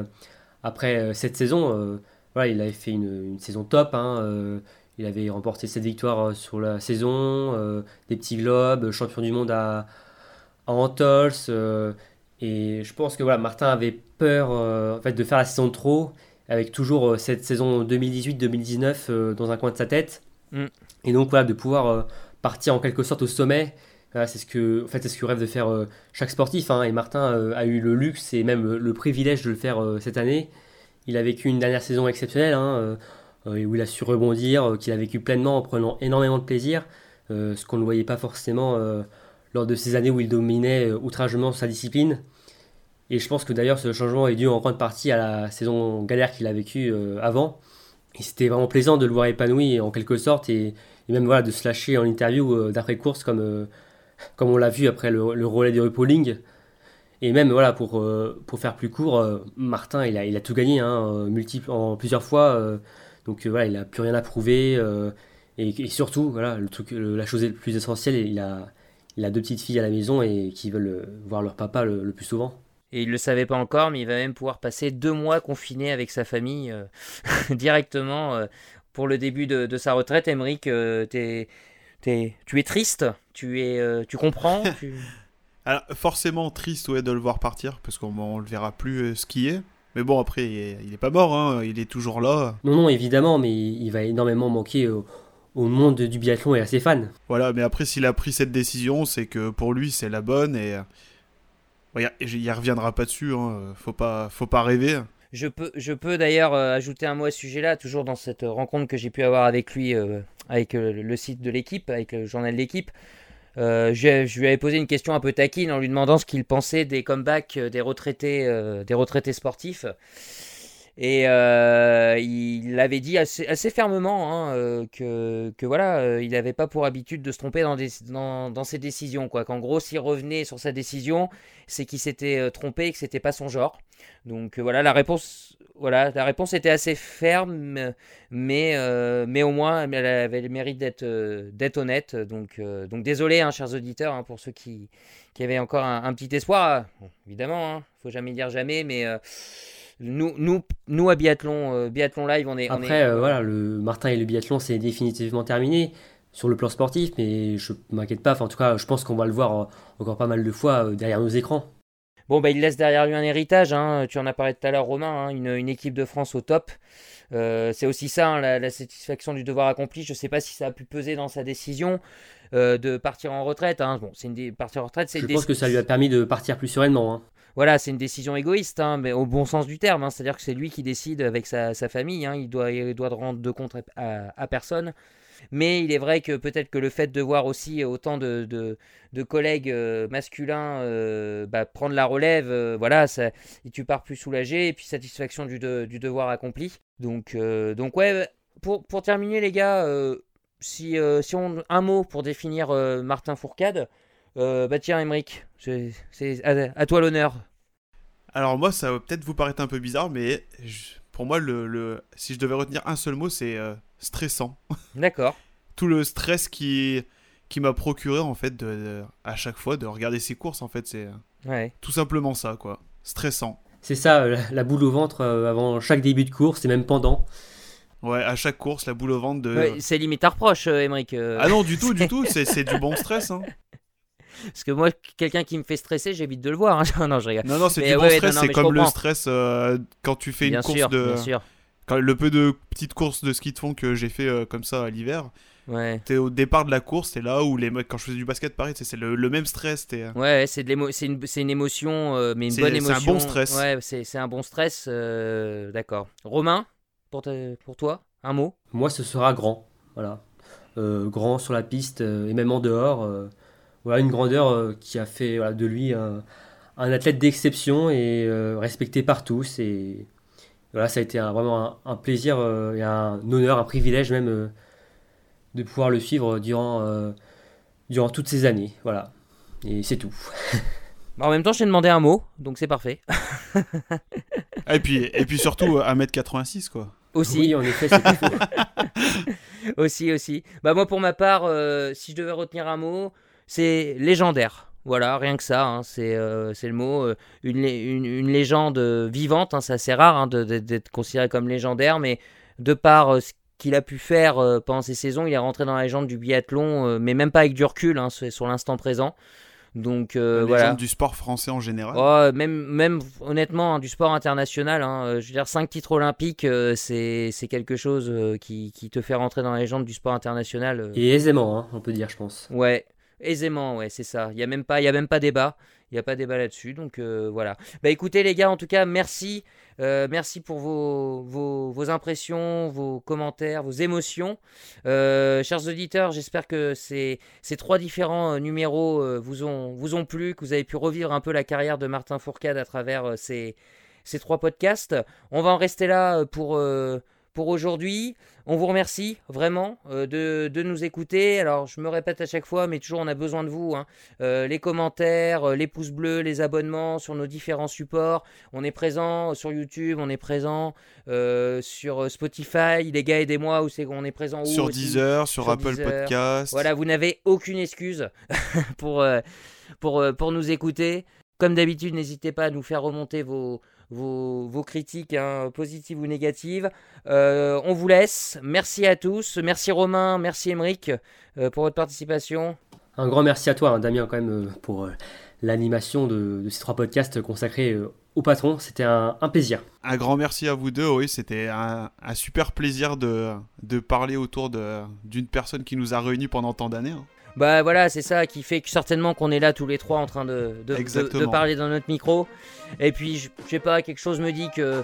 après cette saison. voilà, il avait fait une, saison top, hein, il avait remporté cette victoire sur la saison, des petits globes, champion du monde à, à. Et je pense que voilà, Martin avait peur euh, en fait, de faire la saison de trop, avec toujours euh, cette saison 2018-2019 euh, dans un coin de sa tête. Mm. Et donc voilà, de pouvoir partir en quelque sorte au sommet. c'est ce que, en fait, c'est ce que rêve de faire chaque sportif. Hein. et Martin a eu le luxe et même le privilège de le faire cette année. Il a vécu une dernière saison exceptionnelle, hein, où il a su rebondir, qu'il a vécu pleinement en prenant énormément de plaisir, ce qu'on ne voyait pas forcément lors de ces années où il dominait outragement sa discipline. Et je pense que d'ailleurs ce changement est dû en grande partie à la saison galère qu'il a vécue euh, avant. Et c'était vraiment plaisant de le voir épanoui en quelque sorte et, même voilà, de se lâcher en interview euh, d'après course comme, euh, comme on l'a vu après le, le relais du repolling. Et même voilà, pour, pour faire plus court, Martin il a, il a tout gagné hein, multiple, en plusieurs fois. donc voilà, il n'a plus rien à prouver. Et, surtout, voilà, le truc, la chose la plus essentielle, il a, il a deux petites filles à la maison et qui veulent voir leur papa le plus souvent. Et il ne le savait pas encore, mais il va même pouvoir passer deux mois confiné avec sa famille euh, directement euh, pour le début de, sa retraite. Emmerich, euh, tu es triste? Tu, es, tu comprends? Alors, forcément triste ouais, de le voir partir, parce qu'on ne le verra plus skier. Mais bon, après, il n'est pas mort, hein, il est toujours là. Non, non, évidemment, mais il va énormément manquer au, au monde du biathlon et à ses fans. Voilà, mais après, s'il a pris cette décision, c'est que pour lui, c'est la bonne et il y reviendra pas dessus, hein. faut pas, faut pas rêver. Je peux, je peux d'ailleurs euh, ajouter un mot à ce sujet-là, toujours dans cette rencontre que j'ai pu avoir avec lui, euh, avec euh, le site de l'équipe, avec le journal de l'équipe. je, lui avais posé une question un peu taquine en lui demandant ce qu'il pensait des comebacks des retraités, des retraités sportifs. Et euh, il avait dit assez, fermement hein, euh, que, que, voilà, euh, il n'avait pas pour habitude de se tromper dans, des, dans, dans ses décisions. Quoi. Qu'en gros, s'il revenait sur sa décision, c'est qu'il s'était trompé et que c'était pas son genre. Donc voilà, la réponse, voilà, la réponse était assez ferme, mais, mais au moins elle avait le mérite d'être, d'être honnête. Donc, donc désolé, hein, chers auditeurs, hein, pour ceux qui, qui avaient encore un, petit espoir. évidemment, il faut jamais dire jamais, mais nous, nous, nous à Biathlon, euh, Biathlon Live, on est. Après, euh, voilà, le Martin et le biathlon, c'est définitivement terminé sur le plan sportif, mais je m'inquiète pas. Enfin, en tout cas, je pense qu'on va le voir euh, encore pas mal de fois derrière nos écrans. Bon, bah, il laisse derrière lui un héritage. Hein. Tu en as parlé tout à l'heure, Romain, hein, une, une, équipe de France au top. c'est aussi ça, hein, la, satisfaction du devoir accompli. Je ne sais pas si ça a pu peser dans sa décision de partir en retraite. Bon, c'est une partir en retraite. Je pense que ça lui a permis de partir plus sereinement voilà, c'est une décision égoïste, hein, mais au bon sens du terme. Hein. C'est-à-dire que c'est lui qui décide avec sa, famille. Hein. il, doit, rendre de compte à, personne. Mais il est vrai que peut-être que le fait de voir aussi autant de, de, collègues euh, masculins euh, bah, prendre la relève, euh, voilà, ça, tu pars plus soulagé et puis satisfaction du, du devoir accompli. Donc, donc ouais, pour, pour terminer les gars, si, si on un mot pour définir Martin Fourcade, bah tiens, Emeric, c'est à, toi l'honneur. Alors moi, ça va peut-être vous paraître un peu bizarre, mais pour moi, le, si je devais retenir un seul mot, c'est stressant. D'accord. Tout le stress qui, qui m'a procuré en fait de, à chaque fois de regarder ses courses en fait c'est ouais. tout simplement ça quoi stressant c'est ça la, boule au ventre euh, avant chaque début de course et même pendant ouais à chaque course la boule au ventre de c'est limite à reproche euh, euh. ah non du tout du tout c'est du bon stress hein. Parce que moi, quelqu'un qui me fait stresser, j'évite de le voir. Hein. non, je. Non, non, c'est du bon stress. c'est comme le stress quand tu fais une course de. Bien sûr. Quand, le peu de petites courses de ski de fond que j'ai fait comme ça à l'hiver, Ouais. T'es au départ de la course, c'est là où les mecs, quand je faisais du basket, pareil, c'est le, le, même stress. Es... Euh. Ouais, c'est une, une, émotion, euh, mais une bonne émotion. C'est un bon stress. Ouais, c'est un bon stress. Euh, d'accord. Romain, pour, pour toi, un mot? Moi, ce sera grand. Voilà. grand sur la piste et même en dehors. Voilà, une grandeur qui a fait voilà, de lui un, un athlète d'exception et respecté par tous. Et voilà, ça a été vraiment un, un plaisir et un honneur, un privilège même de pouvoir le suivre durant, euh, durant toutes ces années. Voilà. Et c'est tout. Bah, en même temps, je t'ai demandé un mot, donc c'est parfait. et, puis, et puis surtout, 1m86, quoi. Aussi. Oui, en effet, c'est aussi, aussi. Bah, moi, pour ma part, euh, si je devais retenir un mot, c'est légendaire. Voilà, rien que ça, hein, c'est euh, le mot. une, une, une, légende vivante, hein, c'est assez rare hein, d'être considéré comme légendaire, mais de par ce qu'il a pu faire euh, pendant ces saisons. Il est rentré dans la légende du biathlon, euh, mais même pas avec du recul, hein, sur l'instant présent. Donc euh, voilà. du sport français en général. Oh, même, même honnêtement, hein, du sport international. Hein, je veux dire, 5 titres olympiques, c'est quelque chose qui, qui, te fait rentrer dans la légende du sport international. Et aisément, on peut dire, je pense. Ouais, aisément, ouais, c'est ça. Il n'y a, même pas, même pas débat. Il n'y a pas débat là-dessus. Donc voilà. Bah écoutez, les gars, en tout cas, merci. Euh, merci pour vos, vos, impressions, vos commentaires, vos émotions. Euh, chers auditeurs, j'espère que ces, trois différents euh, numéros vous, ont, vous ont plu, que vous avez pu revivre un peu la carrière de Martin Fourcade à travers ces, ces trois podcasts. On va en rester là pour pour aujourd'hui. On vous remercie vraiment euh, de, nous écouter. Alors, je me répète à chaque fois, mais toujours on a besoin de vous. Hein. Euh, les commentaires, euh, les pouces bleus, les abonnements sur nos différents supports. On est présent sur YouTube, on est présent sur Spotify. Les gars, aidez-moi. Où c'est qu'on est présent Sur Deezer, sur, Apple Podcast. Voilà, vous n'avez aucune excuse pour, pour, pour nous écouter. Comme d'habitude, n'hésitez pas à nous faire remonter vos, vos, critiques, hein, positives ou négatives. Euh, on vous laisse. Merci à tous. Merci Romain, merci Émeric euh, pour votre participation. Un grand merci à toi, hein, Damien, quand même, euh, pour l'animation de, ces trois podcasts consacrés au patron. C'était un, plaisir. Un grand merci à vous deux. Oui, c'était un, super plaisir de, parler autour d'une personne qui nous a réunis pendant tant d'années. Hein. Bah voilà, c'est ça qui fait que certainement qu'on est là tous les trois en train de, de, parler dans notre micro. Et puis, je, sais pas, quelque chose me dit que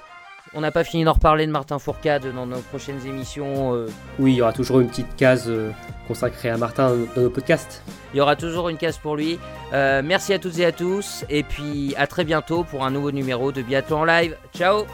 on n'a pas fini d'en reparler de Martin Fourcade dans nos prochaines émissions. Euh. Oui, il y aura toujours une petite case euh, consacrée à Martin dans nos podcasts. Il y aura toujours une case pour lui. Euh, merci à toutes et à tous. Et puis à très bientôt pour un nouveau numéro de Biathlon Live. Ciao